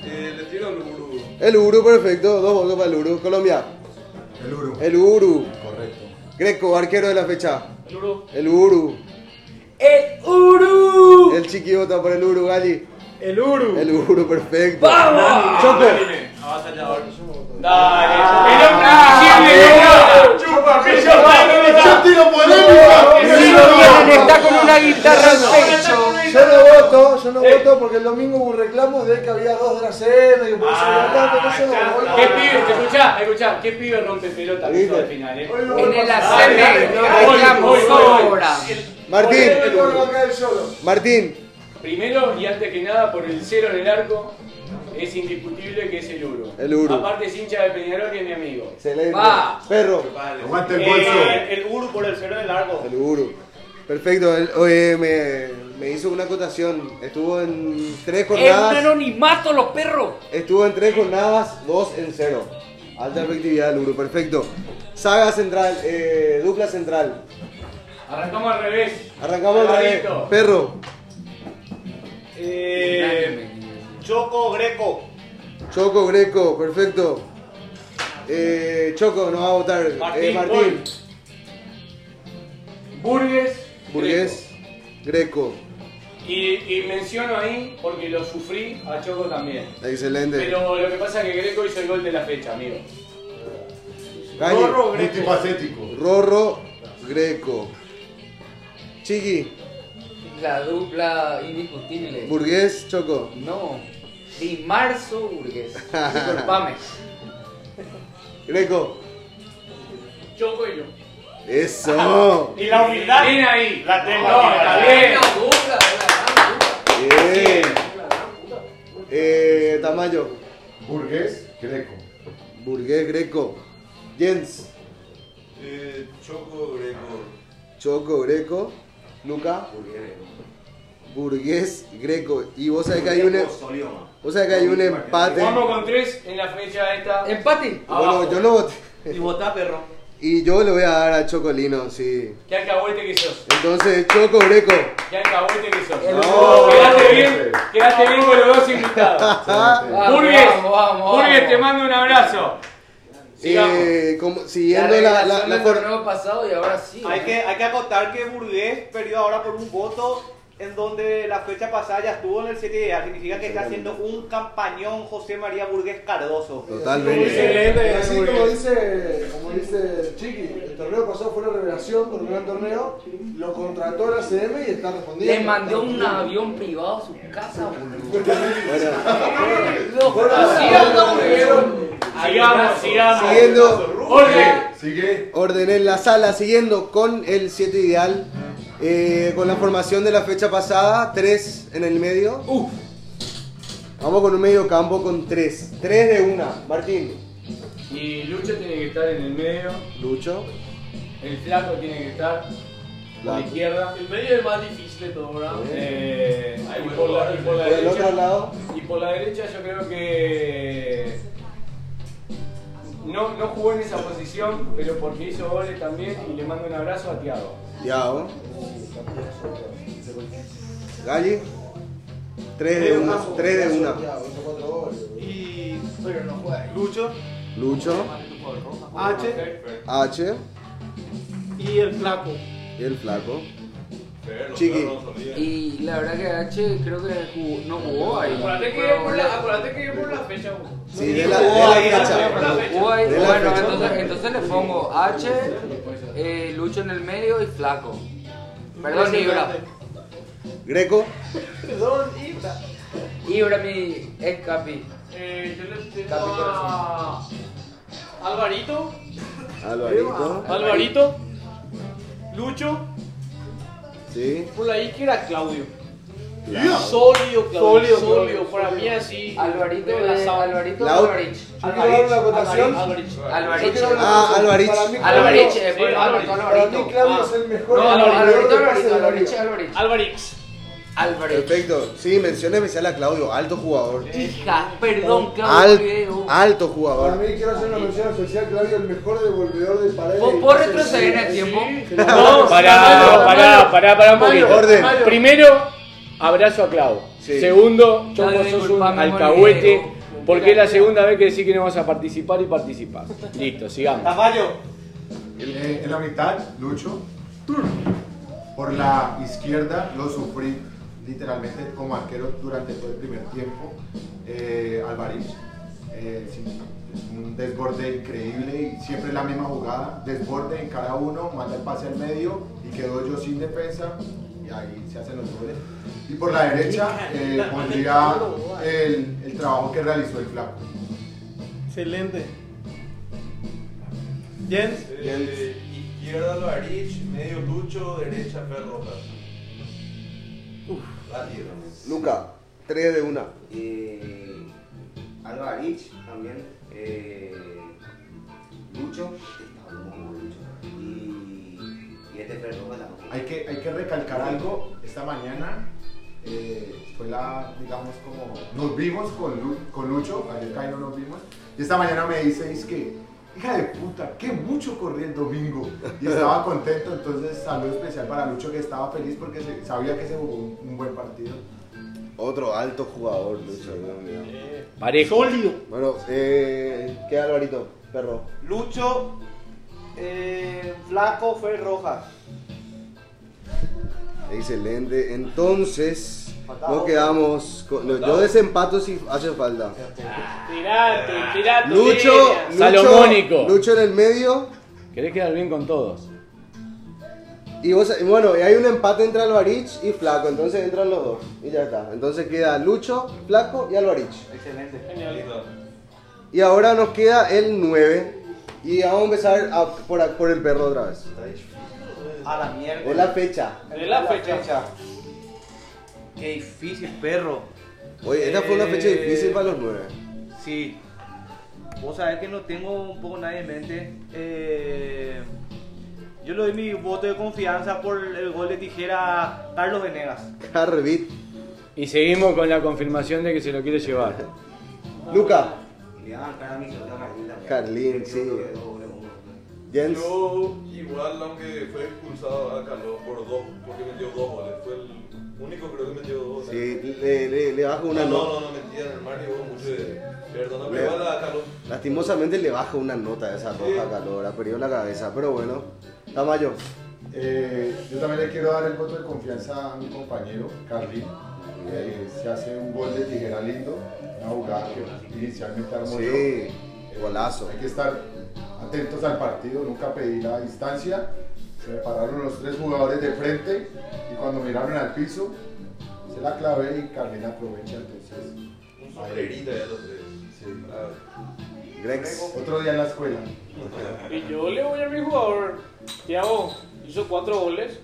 eh, le tiro al Uru. El Uru, perfecto. Dos votos para el Uru. Colombia. El Uru. El Uru. Correcto. Greco, arquero de la fecha. El Uru. El Uru. El Uru. El Chiqui vota por el Uru, Gali. El Uru. El Uru, perfecto. ¡Vamos! Choco. Dale. Invisible que. Chupa, pillo, Yo tiro polémica. está con una guitarra pecho. Yo no voto, yo no voto porque el domingo hubo un reclamo de que había dos de la cena y por eso tanto, no sé, no voy. ¿Qué pibe? Escuchá, escuchá. ¿Qué pibe rompe pelota al final, eh? Hoy no En el ACB reclamo sobra. Martín. Martín. Primero y antes que nada, por el cero en el arco, es indiscutible que es el Uru. El Uru. Aparte es hincha de Peñarol y es mi amigo. Excelente. Va. Perro. Aguante el bolso. Eh, el Uru por el cero de largo. El Uru. Perfecto. Oye, me, me hizo una acotación. Estuvo en tres Es un jornadas. anonimato, los perros. Estuvo en tres jornadas, dos en cero. Alta efectividad del Uru. Perfecto. Saga central, eh, dupla central. Arrancamos al revés. Arrancamos vez. Alvarito. Perro. Eh, Choco Greco. Choco Greco, perfecto. Eh, Choco nos va a votar. Martín, Eh, Martín. Burgues. Burgués. Greco. Y, y menciono ahí porque lo sufrí a Choco también. Excelente. Pero lo que pasa es que Greco hizo el gol de la fecha, amigo. Galle. Rorro Greco. Multifacético. Rorro Greco. Chiqui. La dupla indiscutible. Burgués, Choco. No. Di Marzo Burgués. Disculpame. Greco. Choco y yo. Eso. Y la humildad. Bien ahí. La tengo. No, está bien. La dupla, la Bien. Eh, Tamayo. Burgués, Greco. Burgués Greco. Jens. Eh, Choco Greco. Choco Greco. Luca. Burgués Greco. Y vos sabés que hay un, em- vos sabés que hay un empate. Jugamos con tres en la fecha esta. Empate. Bueno, yo no voté. Y votá, perro. Y yo le voy a dar a Chocolino, sí. Qué alcahuete que sos. Entonces, Choco Greco. Qué alcahuete que sos. No. Quedaste bien, quedaste bien con los dos invitados. Vamos, Burgues, vamos, vamos, Burgues, vamos. te mando un abrazo. Eh, como, La siguiendo la, la, la torneo pasado y ahora sí. Hay que, hay que acotar que Burgués perdió ahora por un voto en donde la fecha pasada ya estuvo en el 7 ideal. Significa que está haciendo un campañón José María Burgués Cardoso. Totalmente. Excelente. Así como dice, como dice Chiqui, el torneo pasado fue una revelación por un gran torneo, lo contrató la CM y está respondiendo. Le mandó un avión privado a su casa, boludo. Bueno. Sigamos, sigamos. siguiendo. Orden. Sigue. Orden en la sala, siguiendo con el 7 ideal. eh, con la formación de la fecha pasada, 3 en el medio. Vamos con un medio campo con 3. 3 de una. Martín. Y Lucho tiene que estar en el medio. Lucho. El flaco tiene que estar a la Flaco. izquierda. El medio es el más difícil de todo, ¿verdad? Eh, y, por la, y por la derecha. otro lado. Y por la derecha yo creo que no, no jugó en esa posición, pero porque hizo goles también y le mando un abrazo a Tiago. Tiago. Galli. 3 de una. 3 de una. Y Pero no juega. Lucho, Lucho. H H. Y el flaco. Y el flaco. Chiqui. Y la verdad que H creo que jugó- no jugó ahí. Acuérdate que pero por la, le- acuérdate que por la fecha. güey. Sí, de la, de la fecha. jugó ahí. Bueno, entonces, entonces le pongo H, eh, Lucho en el medio y Flaco. Perdón, Ibra. Greco. Perdón, Ibra. Ibra, mi ex capi. Eh, yo le tengo Capi a Alvarito, Alvarito. Alvarito, Lucho, Sí. por la izquierda Claudio. Claro. Sólido, Claudio. Sólido, Sólido, Claudio, para mí así. Alvarito, relajado. Alvarito, Alvarich. Votación. Alvarito. Alvarich. Una Ah, votación. Alvarich. Para mí, Alvarich, Claudio- eh, Alvarich. Para mí, Alvarito. Claudio Ah. es el mejor No, Alvarito, de Alvarito, de la Alvarich. Alvarich. Alvarich. Perfecto. Sí, mención especial a Claudio. Alto jugador. Hija, perdón, Claudio. Al- alto Para jugador. mí quiero hacer una mención especial, Claudio, el mejor devolvedor de paredes. ¿Vos y podés pases de retroceder en el tiempo? No, pará, pará, pará, pará un poquito. Orden. Primero, abrazo a Clau. Sí. Segundo, Choco, sos un alcahuete. Porque es la segunda vez que decís que no vas a participar y participar. Listo, sigamos. Tamayo. En la mitad, Lucho. Por la izquierda lo sufrí literalmente como arquero durante todo el primer tiempo. Eh, Alvarez. eh, es un desborde increíble y siempre la misma jugada. Desborde en cada uno, manda el pase al medio y quedo yo sin defensa y ahí se hacen los goles. Y por la derecha eh, pondría el, el trabajo que realizó el flaco. Excelente. Jens. Eh, izquierda Alvarich, medio Lucho, derecha Fer La tierra. Luca. Tres de una. Eh, Alvarich también. Eh, Lucho. Está muy Lucho. Y, y este Fer Rojas tampoco. Hay que, hay que recalcar algo. Esta mañana eh, fue la, digamos, como. Nos vimos con, Lu- con Lucho, ayer Kai no nos vimos. Y esta mañana me dice: Es que, hija de puta, que mucho corrí el domingo. Y estaba contento. Entonces, saludo especial para Lucho, que estaba feliz porque se- sabía que se jugó un, un buen partido. Otro alto jugador, Lucho. Dios mío. Parejo. Sólido. Bueno, eh, ¿qué Alvarito? Perro. Lucho, eh, Flaco, Fer Rojas. Excelente. Entonces, Otro. quedamos. Con, no, yo desempato si hace falta. Tirate, tirate. Lucho, Salomónico. Lucho en el medio. Querés quedar bien con todos. Y vos, bueno, y hay un empate entre Alvarich y Flaco, entonces entran los dos. Y ya está. Entonces queda Lucho, Flaco y Alvarich. Excelente. Genial. Y ahora nos queda el 9. Y vamos a empezar a- por, por el perro otra vez. A la mierda. Es la fecha. De la fecha. Qué difícil, perro. Oye, esta fue una fecha Eh, difícil para los 9. Sí. Vos sabés que no tengo un poco nadie en mente. Eh, yo le doy mi voto de confianza por el gol de tijera a Carlos Venegas. Carvit. Y seguimos con la confirmación de que se lo quiere llevar. Luca. Carlín sí. Jens. Yo, igual, aunque fue expulsado a Carlos por dos, porque metió dos goles. Fue el único, creo que metió dos. Sí, le, le, le bajo una no, no, nota. no, no, mentira, en el Mario hubo mucho de. Perdona, Le- pero igual a Carlos. Lastimosamente le baja una nota a esa roja calor. Ha perdido la cabeza, pero bueno. Tamayo. Eh, yo también le quiero dar el voto de confianza a mi compañero, Carlín. Eh, se hace un gol de tijera lindo, una jugada que inicialmente armó yo. Sí, golazo. Hay que estar atentos al partido, nunca pedí la distancia. Se me pararon los tres jugadores de frente y cuando miraron al piso, se la clavé y Carlín aprovecha. Entonces, Un sombrerito de los tres. Sí. Bravo. Grex. Otro día en la escuela. Y yo le voy a mi jugador. Tiago hizo cuatro goles.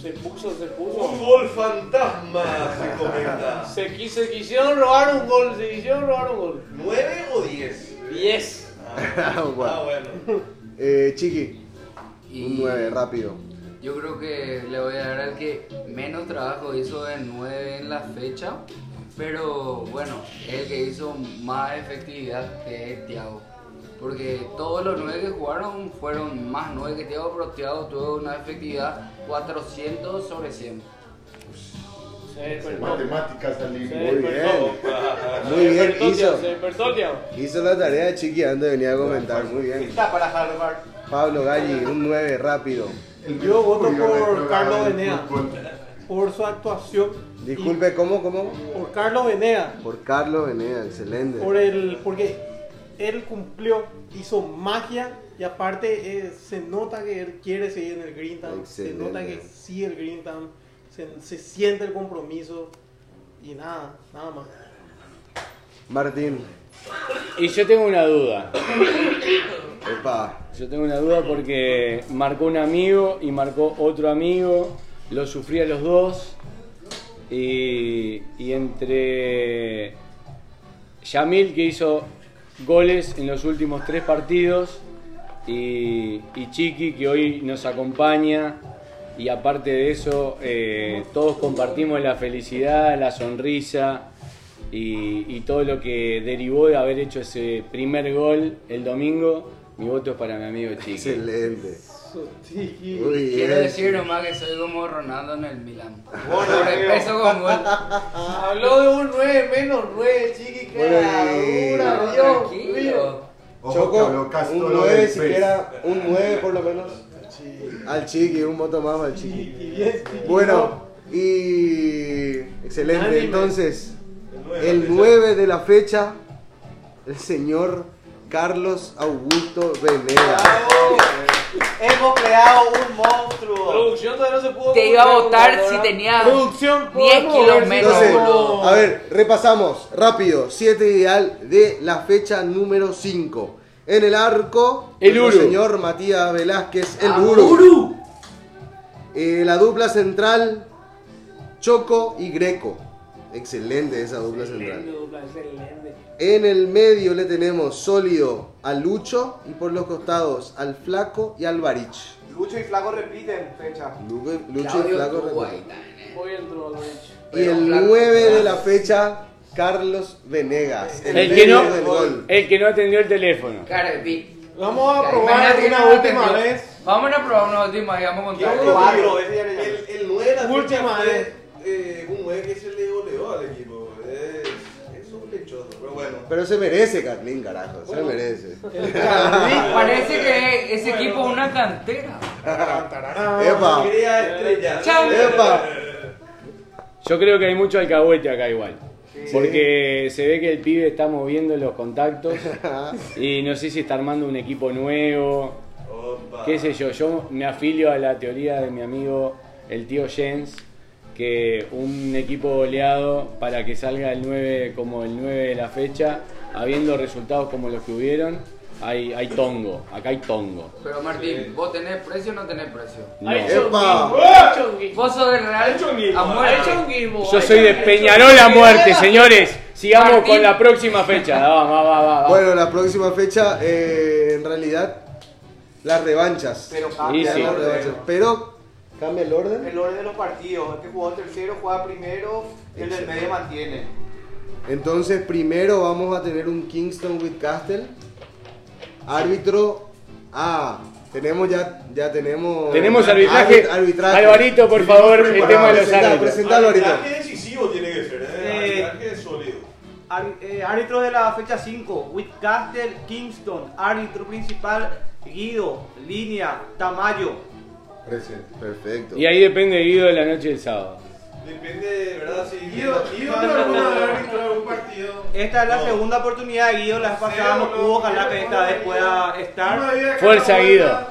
Se puso, se Un puso. gol fantasma, se comenta. Se, quis- se quisieron robar un gol, se quisieron robar un gol. ¿Nueve o diez? Diez. Ah, Bueno. bueno. Eh, Chiqui. Y Un 9, rápido. Yo creo que le voy a dar al que menos trabajo hizo de 9 en la fecha. Pero bueno, es el que hizo más efectividad que es Thiago. Porque todos los 9 que jugaron fueron más 9 que Thiago, pero Thiago tuvo una efectividad 400 sobre 100. Se. Matemáticas Se límite. Muy bien. Muy bien, hizo. Se. Hizo la tarea de Chiqui antes de venir a comentar. Muy bien. Está para Harvard. Pablo Galli, un 9 rápido. Yo voto por Carlos Venea. Por su actuación. Disculpe, ¿cómo, cómo? Por Carlos Venea. Por Carlos Venea, excelente. Por el, porque él cumplió, hizo magia y aparte eh, se nota que él quiere seguir en el Green Town. Se nota que sigue el Green Town. Se, se siente el compromiso y nada, nada más. Martín. Y yo tengo una duda. Epa. Yo tengo una duda porque marcó un amigo y marcó otro amigo. Lo sufrí a los dos. Y, y entre Yamil, que hizo goles en los últimos tres partidos, y, y Chiqui, que hoy nos acompaña. Y aparte de eso, eh, todos compartimos la felicidad, la sonrisa y, y todo lo que derivó de haber hecho ese primer gol el domingo. Mi voto es para mi amigo Chiqui. Excelente. Bien. Quiero decir nomás que soy como Ronaldo en el Milan. Sobrepeso con gol. Habló de un 9 menos 9, chiqui, y- dura, Dios Tranquilo. mío. Ojo, Choco, un del 9 Face. siquiera, un 9 por lo menos. Al chiqui, un voto más al chiqui. Y bien, chiqui, Bueno, y excelente. Entonces, El el 9 de la fecha, el señor Carlos Augusto Venegas. Hemos creado un monstruo. Producción todavía no se pudo. Te iba a votar si tenía Producción 10 podemos ver kilos menos, Entonces, a ver, repasamos rápido. 7 ideal de la fecha número 5. En el arco, El Uru. señor Matías Velázquez, el Ah, Uru. Uru. Eh, la dupla central, Choco y Greco. Excelente esa dupla central. Excelente, dupla, excelente. En el medio le tenemos sólido a Lucho y por los costados al Flaco y al Barich. Lucho y Flaco repiten fecha. Lucho, Lucho y Flaco repiten. Hoy entró Alvarez. Y el Flaco- 9 de la fecha, Carlos Venegas. El que, no, del gol. el que no atendió el teléfono. Vamos a probar una última vez. Vamos a probar una última y vamos a contar. El, el 9 de la Última fecha fue, vez. eh, un 9 que se le goleó al equipo. Es, pero bueno. Pero se merece, Carlín, carajo. Se merece. Parece que ese equipo es una cantera. Epa. Epa. Yo creo que hay mucho alcahuete acá igual. Porque se ve que el pibe está moviendo los contactos y no sé si está armando un equipo nuevo, Opa. qué sé yo. Yo me afilio a la teoría de mi amigo el tío Jens, que un equipo goleado para que salga el 9 como el 9 de la fecha, habiendo resultados como los que hubieron, hay, hay tongo, acá hay tongo. Pero Martín, ¿vos tenés precio o no tenés precio? No. Hay chonguismo. Vos sos de Real a Hay muerte. Yo soy de. Peñarol a muerte, señores. Sigamos Martín. con la próxima fecha. Va, va, va. Bueno, la próxima fecha, eh, en realidad, las revanchas. Pero sí. el Las revanchas. Pero, ¿cambia el orden? El orden de los partidos. El que jugó tercero juega primero y el del medio mantiene. Entonces, primero vamos a tener un Kingston with Castle. Árbitro. Ah, tenemos ya, ya tenemos. Tenemos arbitraje. Arbit- arbitraje. Alvarito, por favor, el tema de los árbitros. Arbitraje decisivo tiene que ser, ¿eh? Eh, Arbitraje sólido. Ar- eh, árbitro de la fecha 5, Whitcastle, Kingston. Árbitro principal, Guido, Línea, Tamayo. Presente. Perfecto. Y ahí depende Guido de la noche del sábado. Depende de verdad si. Guido, Guido te alguna vez árbitro de un partido. Esta es la No. segunda oportunidad de Guido, la vez pasada no pudo, ojalá que esta vez pueda estar. Fuerza, Guido.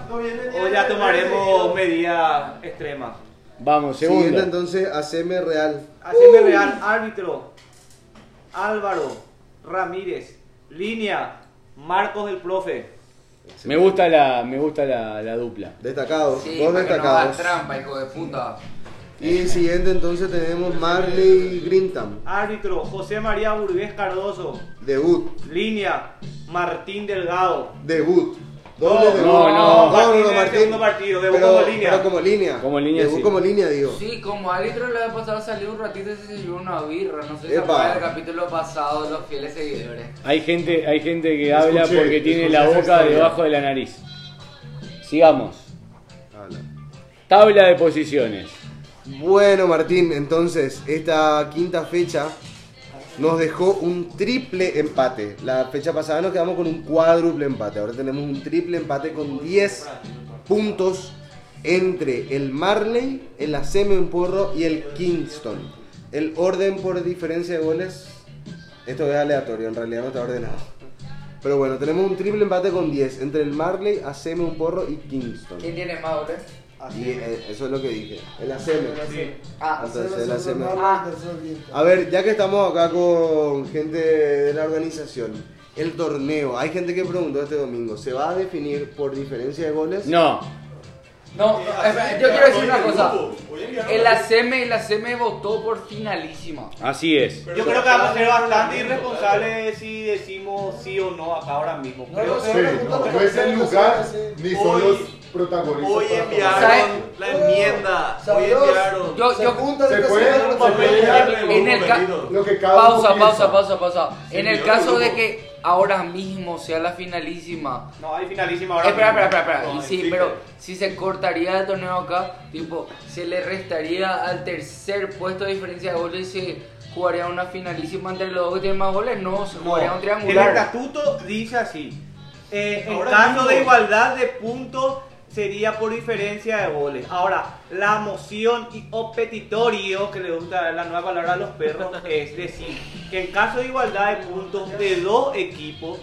O ya tomaremos medidas extremas. Vamos, Siguiente segundo. entonces, haceme real. Haceme real, árbitro. Álvaro, Ramírez, Línea, Marcos el profe. Me gusta la, me gusta la, la dupla. Destacados, Sí, dos que no destacados. trampa, hijo de puta. Y siguiente entonces tenemos Marley Grintam. Árbitro, José María Burgués Cardoso. Debut. Línea, Martín Delgado. Debut. Doble No, no, no. no, Martín no, en el Martín. segundo partido, debut pero, como línea. pero como línea. Como línea, Debut sí. como línea, digo. Sí, como árbitro la vez pasada salió un ratito y se llevó una birra. No sé si se acuerdan del capítulo pasado de los fieles seguidores. Hay gente, hay gente que habla porque tiene la boca debajo de la nariz. Sigamos. Habla. Tabla de posiciones. Bueno, Martín, entonces, esta quinta fecha nos dejó un triple empate. La fecha pasada nos quedamos con un cuádruple empate. Ahora tenemos un triple empate con 10 puntos entre el Marley, el ACM Porro y el Kingston. El orden por diferencia de goles, esto es aleatorio, en realidad no está ordenado. Pero bueno, tenemos un triple empate con 10 entre el Marley, ACM Porro y Kingston. ¿Quién tiene más goles? Y eh, eso es lo que dije. El ACM. Ah, Entonces, el ACM. Ah. A ver, ya que estamos acá con gente de la organización, el torneo, hay gente que preguntó este domingo, ¿se va a definir por diferencia de goles? No. No, espera, yo quiero decir una cosa. El ACM, el ACM votó por finalísima. Así es. Yo creo que vamos a ser bastante irresponsables si decimos sí o no acá ahora mismo. Creo no, Sí, que no, no es el lugar ni son los protagonistas. Hoy enviaron ¿Sabe? la enmienda. Hoy enviaron. Yo, se yo, se puede un no papel en el Lo que cada pausa, pausa, pausa, pausa. En el caso de que ahora mismo sea la finalísima. no hay finalísima ahora. Espera, espera, espera, espera. No, sí, pero si se cortaría el torneo acá, tipo, se le restaría al tercer puesto de diferencia de goles y se jugaría una finalísima entre los dos que tienen más goles. No, se No, jugaría un el triangular. estatuto dice así. eh, en caso mismo. de igualdad de puntos sería por diferencia de goles. Ahora, la moción y opetitorio, que le gusta la nueva palabra a los perros, es decir, que en caso de igualdad de puntos de dos equipos,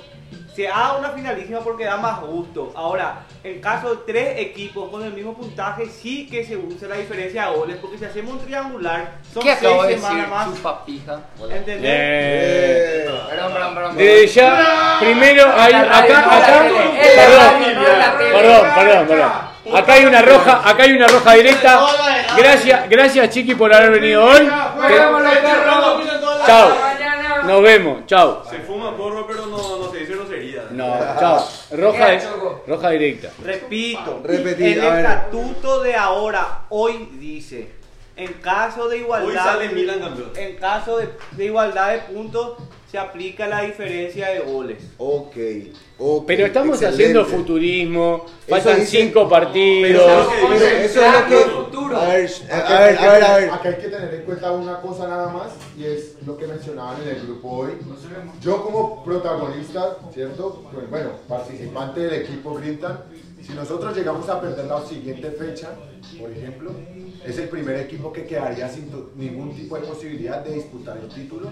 se haga una finalísima porque da más gusto. Ahora, en caso de tres equipos con el mismo puntaje, sí que se use la diferencia de goles, porque si hacemos un triangular, son ¿Qué seis decir? semanas más. Chupapija. ¿Entendés? Eh, Perdón, perdón, perdón. desde ya, primero hay acá, acá, perdón, perdón, perdón, perdón. Acá hay una roja, acá hay una roja directa. Gracias, gracias Chiqui por haber venido hoy. Chao. Nos vemos, chao. Se fuma porro, pero no, no chao. Roja, roja directa. Repito, Repetí, el a ver. estatuto de ahora hoy dice, en caso de Hoy igualdad, sale Milan campeón. en caso de, de igualdad de puntos se aplica la diferencia de goles. Ok, ok, Pero estamos excelente. haciendo futurismo, faltan dice- cinco partidos. Pero eso es lo que... A ver, a ver, a ver, a ver. Acá hay que tener en cuenta una cosa nada más y es lo que mencionaban en el grupo hoy. Yo como protagonista, ¿cierto? Pues, bueno, participante del equipo Grintan, si nosotros llegamos a perder la siguiente fecha, por ejemplo, es el primer equipo que quedaría sin ningún tipo de posibilidad de disputar el título,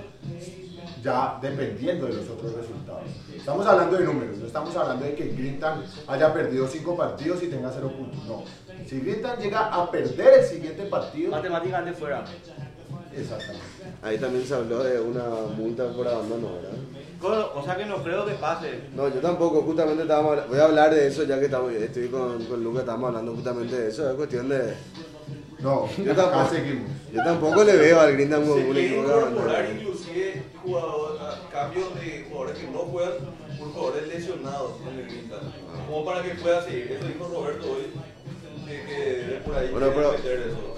ya dependiendo de los otros resultados. Estamos hablando de números, no estamos hablando de que Grintan haya perdido cinco partidos y tenga cero puntos, no. Si Grintan llega a perder el siguiente partido, Matemáticamente fuera. exactamente. Ahí también se habló de una multa por abandono, ¿verdad? O sea que no creo que pase. No, yo tampoco, justamente estábamos voy a hablar de eso ya que estamos, estoy con, con Lucas, estamos hablando justamente de eso, es cuestión de... No, Yo acá tampoco, seguimos. yo tampoco le veo al Grindam como un equipo que inclusive jugador, a cambios de jugadores que no juegan por jugadores lesionados en el Grinta. Como para que pueda seguir. Eso dijo Roberto hoy. Bueno, pero,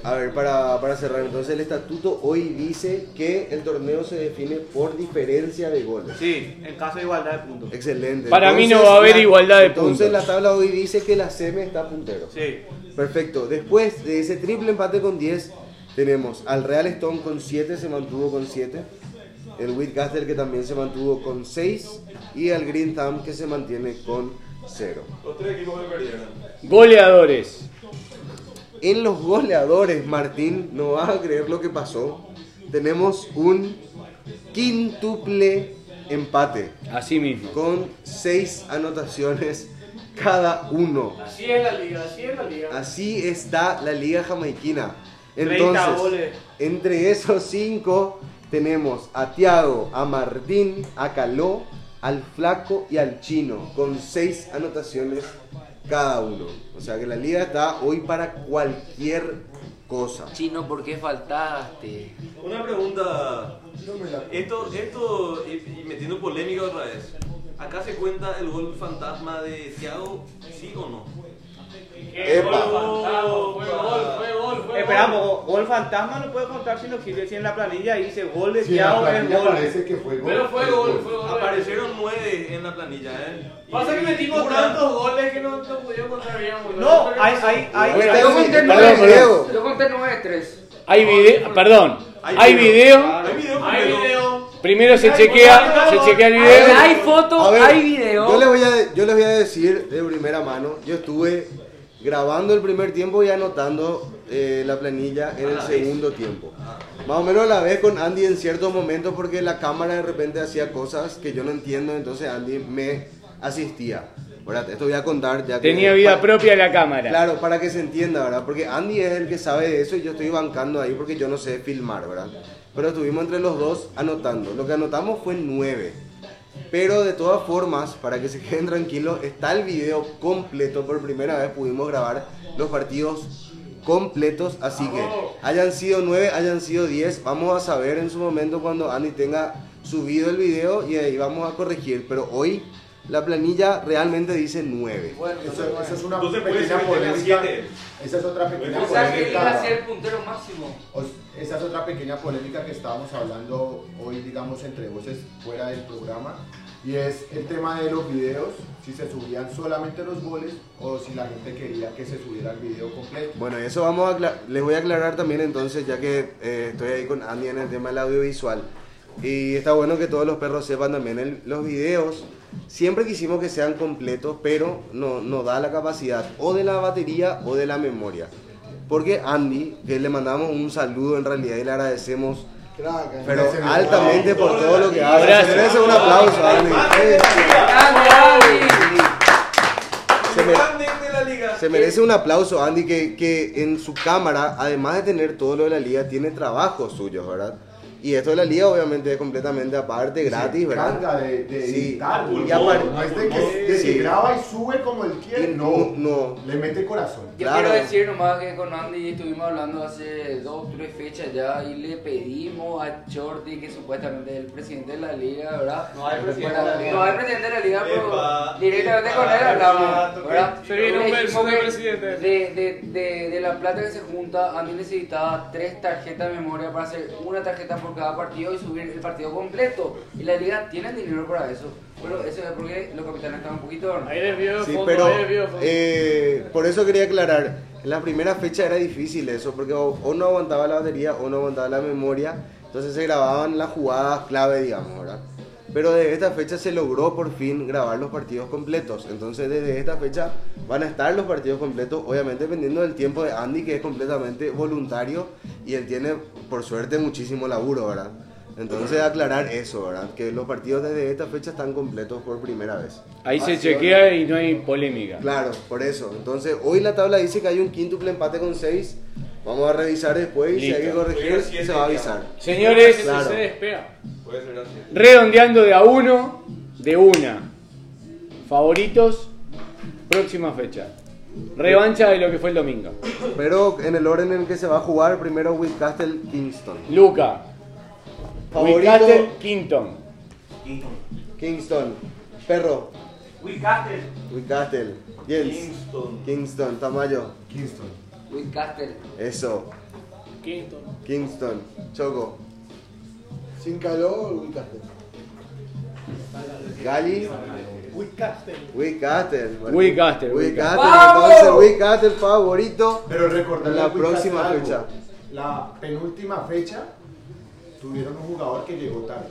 a ver, para, para cerrar, entonces el estatuto hoy dice que el torneo se define por diferencia de goles. Sí, en caso de igualdad de puntos. Excelente. Para mí no va a haber igualdad de Entonces puntos. la tabla hoy dice que la CM está puntero. Sí. Perfecto. Después de ese triple empate con 10, tenemos al Real Stone con 7, se mantuvo con 7. El Whitcastle que también se mantuvo con 6. Y al Green Town que se mantiene con 0. Los tres equipos que perdieron. Goleadores. En los goleadores, Martín, no vas a creer lo que pasó. Tenemos un quíntuple empate Así mismo. con 6 anotaciones cada uno. Así es la liga, así es la liga. Así está la liga jamaiquina. 30 Entonces, entre esos 5 tenemos a Tiago, a Martín, a Caló, al Flaco y al Chino, con 6 anotaciones cada uno. O sea que la liga está hoy para cualquier cosa. Chino, ¿por qué faltaste? Una pregunta. Esto, esto, y, y metiendo polémica otra vez. ¿Acá se cuenta el gol fantasma de Thiago? ¿Sí o no? Qué Epa. gol fantasma, fue gol, fue gol, fue Esperamos, gol fantasma no puede contar si no existe si en la planilla dice gol de Sí, Thiago es planilla gol. parece que fue gol. Pero fue es gol, fue gol. Aparecieron nueve en la planilla, ¿eh? Pasa que metimos una- tantos goles que no, no pudimos contar bien. boludo. No, hay, hay, hay, Yo conté Perdón, nueve, yo conté nueve, tres. Hay video, perdón, Hay video. Hay video Hay completo. video. Primero se chequea, se chequea el video. Hay ver, hay video. Yo les, voy a, yo les voy a decir de primera mano, yo estuve grabando el primer tiempo y anotando eh, la planilla en el segundo tiempo. Más o menos a la vez con Andy en ciertos momentos porque la cámara de repente hacía cosas que yo no entiendo, entonces Andy me asistía. ¿verdad? Esto voy a contar ya que- Tenía vida pa- propia la cámara. Claro, para que se entienda, ¿verdad? Porque Andy es el que sabe de eso y yo estoy bancando ahí porque yo no sé filmar, ¿verdad? Pero estuvimos entre los dos anotando. Lo que anotamos fue 9. Pero de todas formas, para que se queden tranquilos, está el video completo. Por primera vez pudimos grabar los partidos completos. Así que hayan sido 9, hayan sido 10. Vamos a saber en su momento cuando Andy tenga subido el video y ahí vamos a corregir. Pero hoy la planilla realmente dice 9. Eso, eso es una Entonces pequeña que polémica. Esa es otra pequeña O sea que iba a polémica. ser el puntero máximo. Os- Esa es otra pequeña polémica que estábamos hablando hoy, digamos, entre voces fuera del programa. Y es el tema de los videos, si se subían solamente los goles o si la gente quería que se subiera el video completo. Bueno, eso vamos a les voy a aclarar también entonces, ya que eh, estoy ahí con Andy en el tema del audiovisual. Y está bueno que todos los perros sepan también el- los videos. Siempre quisimos que sean completos, pero no, no da la capacidad o de la batería o de la memoria. Porque Andy, que le mandamos un saludo en realidad y le agradecemos, Crack, pero altamente por todo lo que hace. Se merece un aplauso, Andy. Se me- Grande de la liga. Se merece un aplauso, Andy, que, que en su cámara, además de tener todo lo de la liga, tiene trabajos suyos, ¿verdad? Y esto de la liga obviamente es completamente aparte, gratis, Se ¿verdad? encarga de, de Sí. editar, Y aparte- no es de que, de que Sí. graba y sube como él quiere, no, no. le mete corazón. Yo Claro. quiero decir nomás que con Andy estuvimos hablando hace dos o tres fechas ya y le pedimos a Shorty, que supuestamente es el presidente de la liga, ¿verdad? No hay presidente de la liga. No hay presidente de la liga, pero Epa, directamente epa, con él hablamos, ¿verdad? Se viene un Le verso dijimos de que presidente. De, de, de, de la plata que se junta, Andy necesitaba tres tarjetas de memoria para hacer una tarjeta por cada partido y subir el partido completo. Y la liga tiene dinero para eso. Pero eso es porque los capitanes están un poquito... Ahí desvío de Sí, fondo, pero ahí desvío de fondo. eh, por eso quería aclarar, en la primera fecha era difícil eso, porque o, o no aguantaba la batería o no aguantaba la memoria, entonces se grababan las jugadas clave, digamos, ¿verdad? Pero desde esta fecha se logró por fin grabar los partidos completos, entonces desde esta fecha van a estar los partidos completos, obviamente dependiendo del tiempo de Andy, que es completamente voluntario y él tiene, por suerte, muchísimo laburo, ¿verdad? Entonces aclarar eso, ¿verdad? Que los partidos desde esta fecha están completos por primera vez. Ahí se Así chequea y no hay polémica. Claro, por eso. Entonces, hoy la tabla dice que hay un quíntuple empate con 6. Vamos a revisar después y si hay que corregir, se va a avisar. Señores, Claro. Se despega. Puede ser así. redondeando de a uno, de una. Favoritos, próxima fecha. Revancha de lo que fue el domingo. Pero en el orden en el que se va a jugar, primero Whitcastle Kingston. Luca, Favorito Wicatel, Quinton. Kingston. Kingston. Perro, Wicatel. Whitcastle. Jens. Kingston. Kingston, Tamayo. Kingston. Whitcastle. Eso. Quinto. Kingston. Choco. Sin calor, ubicaste. Gali. Whitcastle, Whitcastle. ¡Vamos! Entonces, Whitcastle favorito. Pero recordar En la próxima algo. fecha. La penúltima fecha tuvieron un jugador que llegó tarde.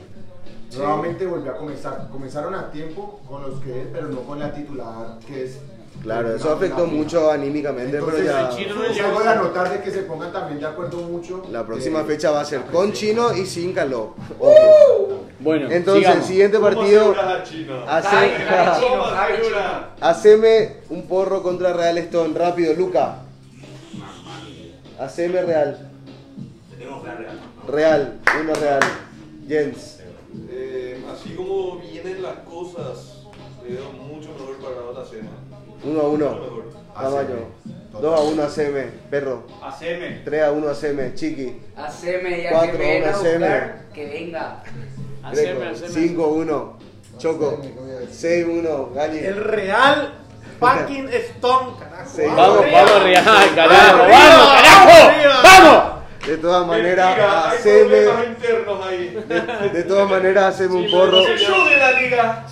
Nuevamente volvió a comenzar. Comenzaron a tiempo con los que es, pero no con la titular, que es. Claro, eso afectó mucho anímicamente, pero ya... Chino no llegó a notar de que se pongan también de acuerdo mucho. La próxima eh, fecha va a ser con chino y sin calor. ¡Uh! Ojo. Bueno, Entonces, el siguiente partido... Hace... Haceme un porro contra Real Stone. Rápido, Luca. Haceme Real. Real, uno Real. Jens. Eh, así como vienen las cosas, le veo mucho mejor para la otra semana. 1 a 1. Tamayo. 2 a 1 ACM, perro. ACM. 3 a 1 ACM, chiqui. ACM, ya 4 a 1 ACM. Que venga. ACM, ACM. 5 a 1. Choco. 6 a 1, Gali. El Real fucking Stone, carajo. Sí. Vamos, vamos, Real, carajo. Vamos, carajo. Vamos. De todas maneras, liga, haceme. De, de todas maneras, haceme un porro.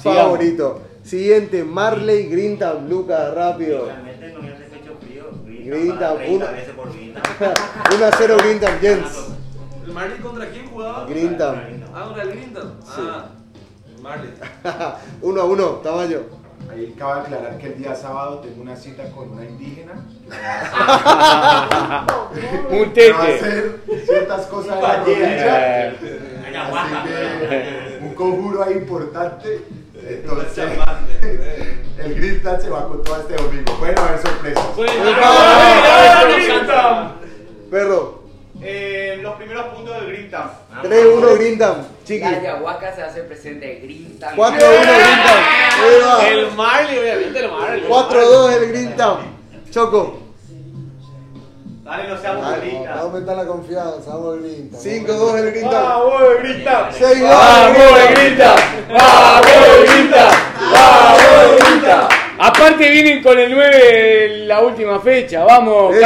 favorito. Siguiente, Marley Grintam, Luca, rápido. Grinta, paga 30 uno. veces por Grinta. 1 a 0 Grintam, Jens. ¿El Marley contra quién jugaba? Grintam. Ah, una linda. Ah, Marley. uno a uno, Tamayo. Ahí acaba de aclarar que el día sábado tengo una cita con una indígena. Un Que va a tete. hacer ciertas cosas de la rodilla. Así que un conjuro ahí importante. Entonces, el Gristan se va con todo este domingo. Pueden haber sorpresas. Perro, Eh, los primeros puntos del Green Town. 3-1 Grindam, chiqui. La ayahuasca se hace presente, grita. 4-1 Grindam. Ahí va. El Marley, obviamente, el Marley. 4-2 el Grindam. Choco. Dale, no seamos Va a aumentar la confianza, vamos el Grinta. 5-2 el Grindam. ¡Vamos, grita! 6-2 ¡Vamos, grita! ¡Vamos, grita! ¡Vamos, grita! Aparte vienen con el 9 la última fecha. Vamos, Eso.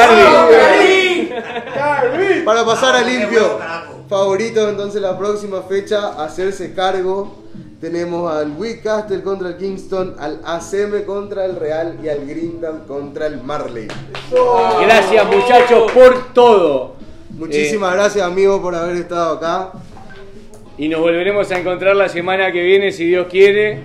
Carly. Para pasar a limpio. Favoritos entonces la próxima fecha, hacerse cargo. Tenemos al Castle contra el Kingston, al ACM contra el Real y al Grindam contra el Marley. Gracias muchachos por todo. Muchísimas gracias amigos por haber estado acá. Y nos volveremos a encontrar la semana que viene, si Dios quiere,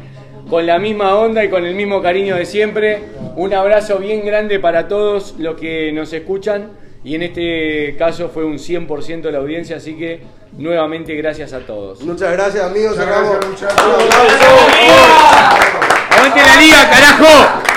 con la misma onda y con el mismo cariño de siempre. Un abrazo bien grande para todos los que nos escuchan. Y en este caso fue un 100% de la audiencia, así que nuevamente gracias a todos. Muchas gracias amigos. Muchas gracias, muchachos. ¡Aguante la liga, carajo!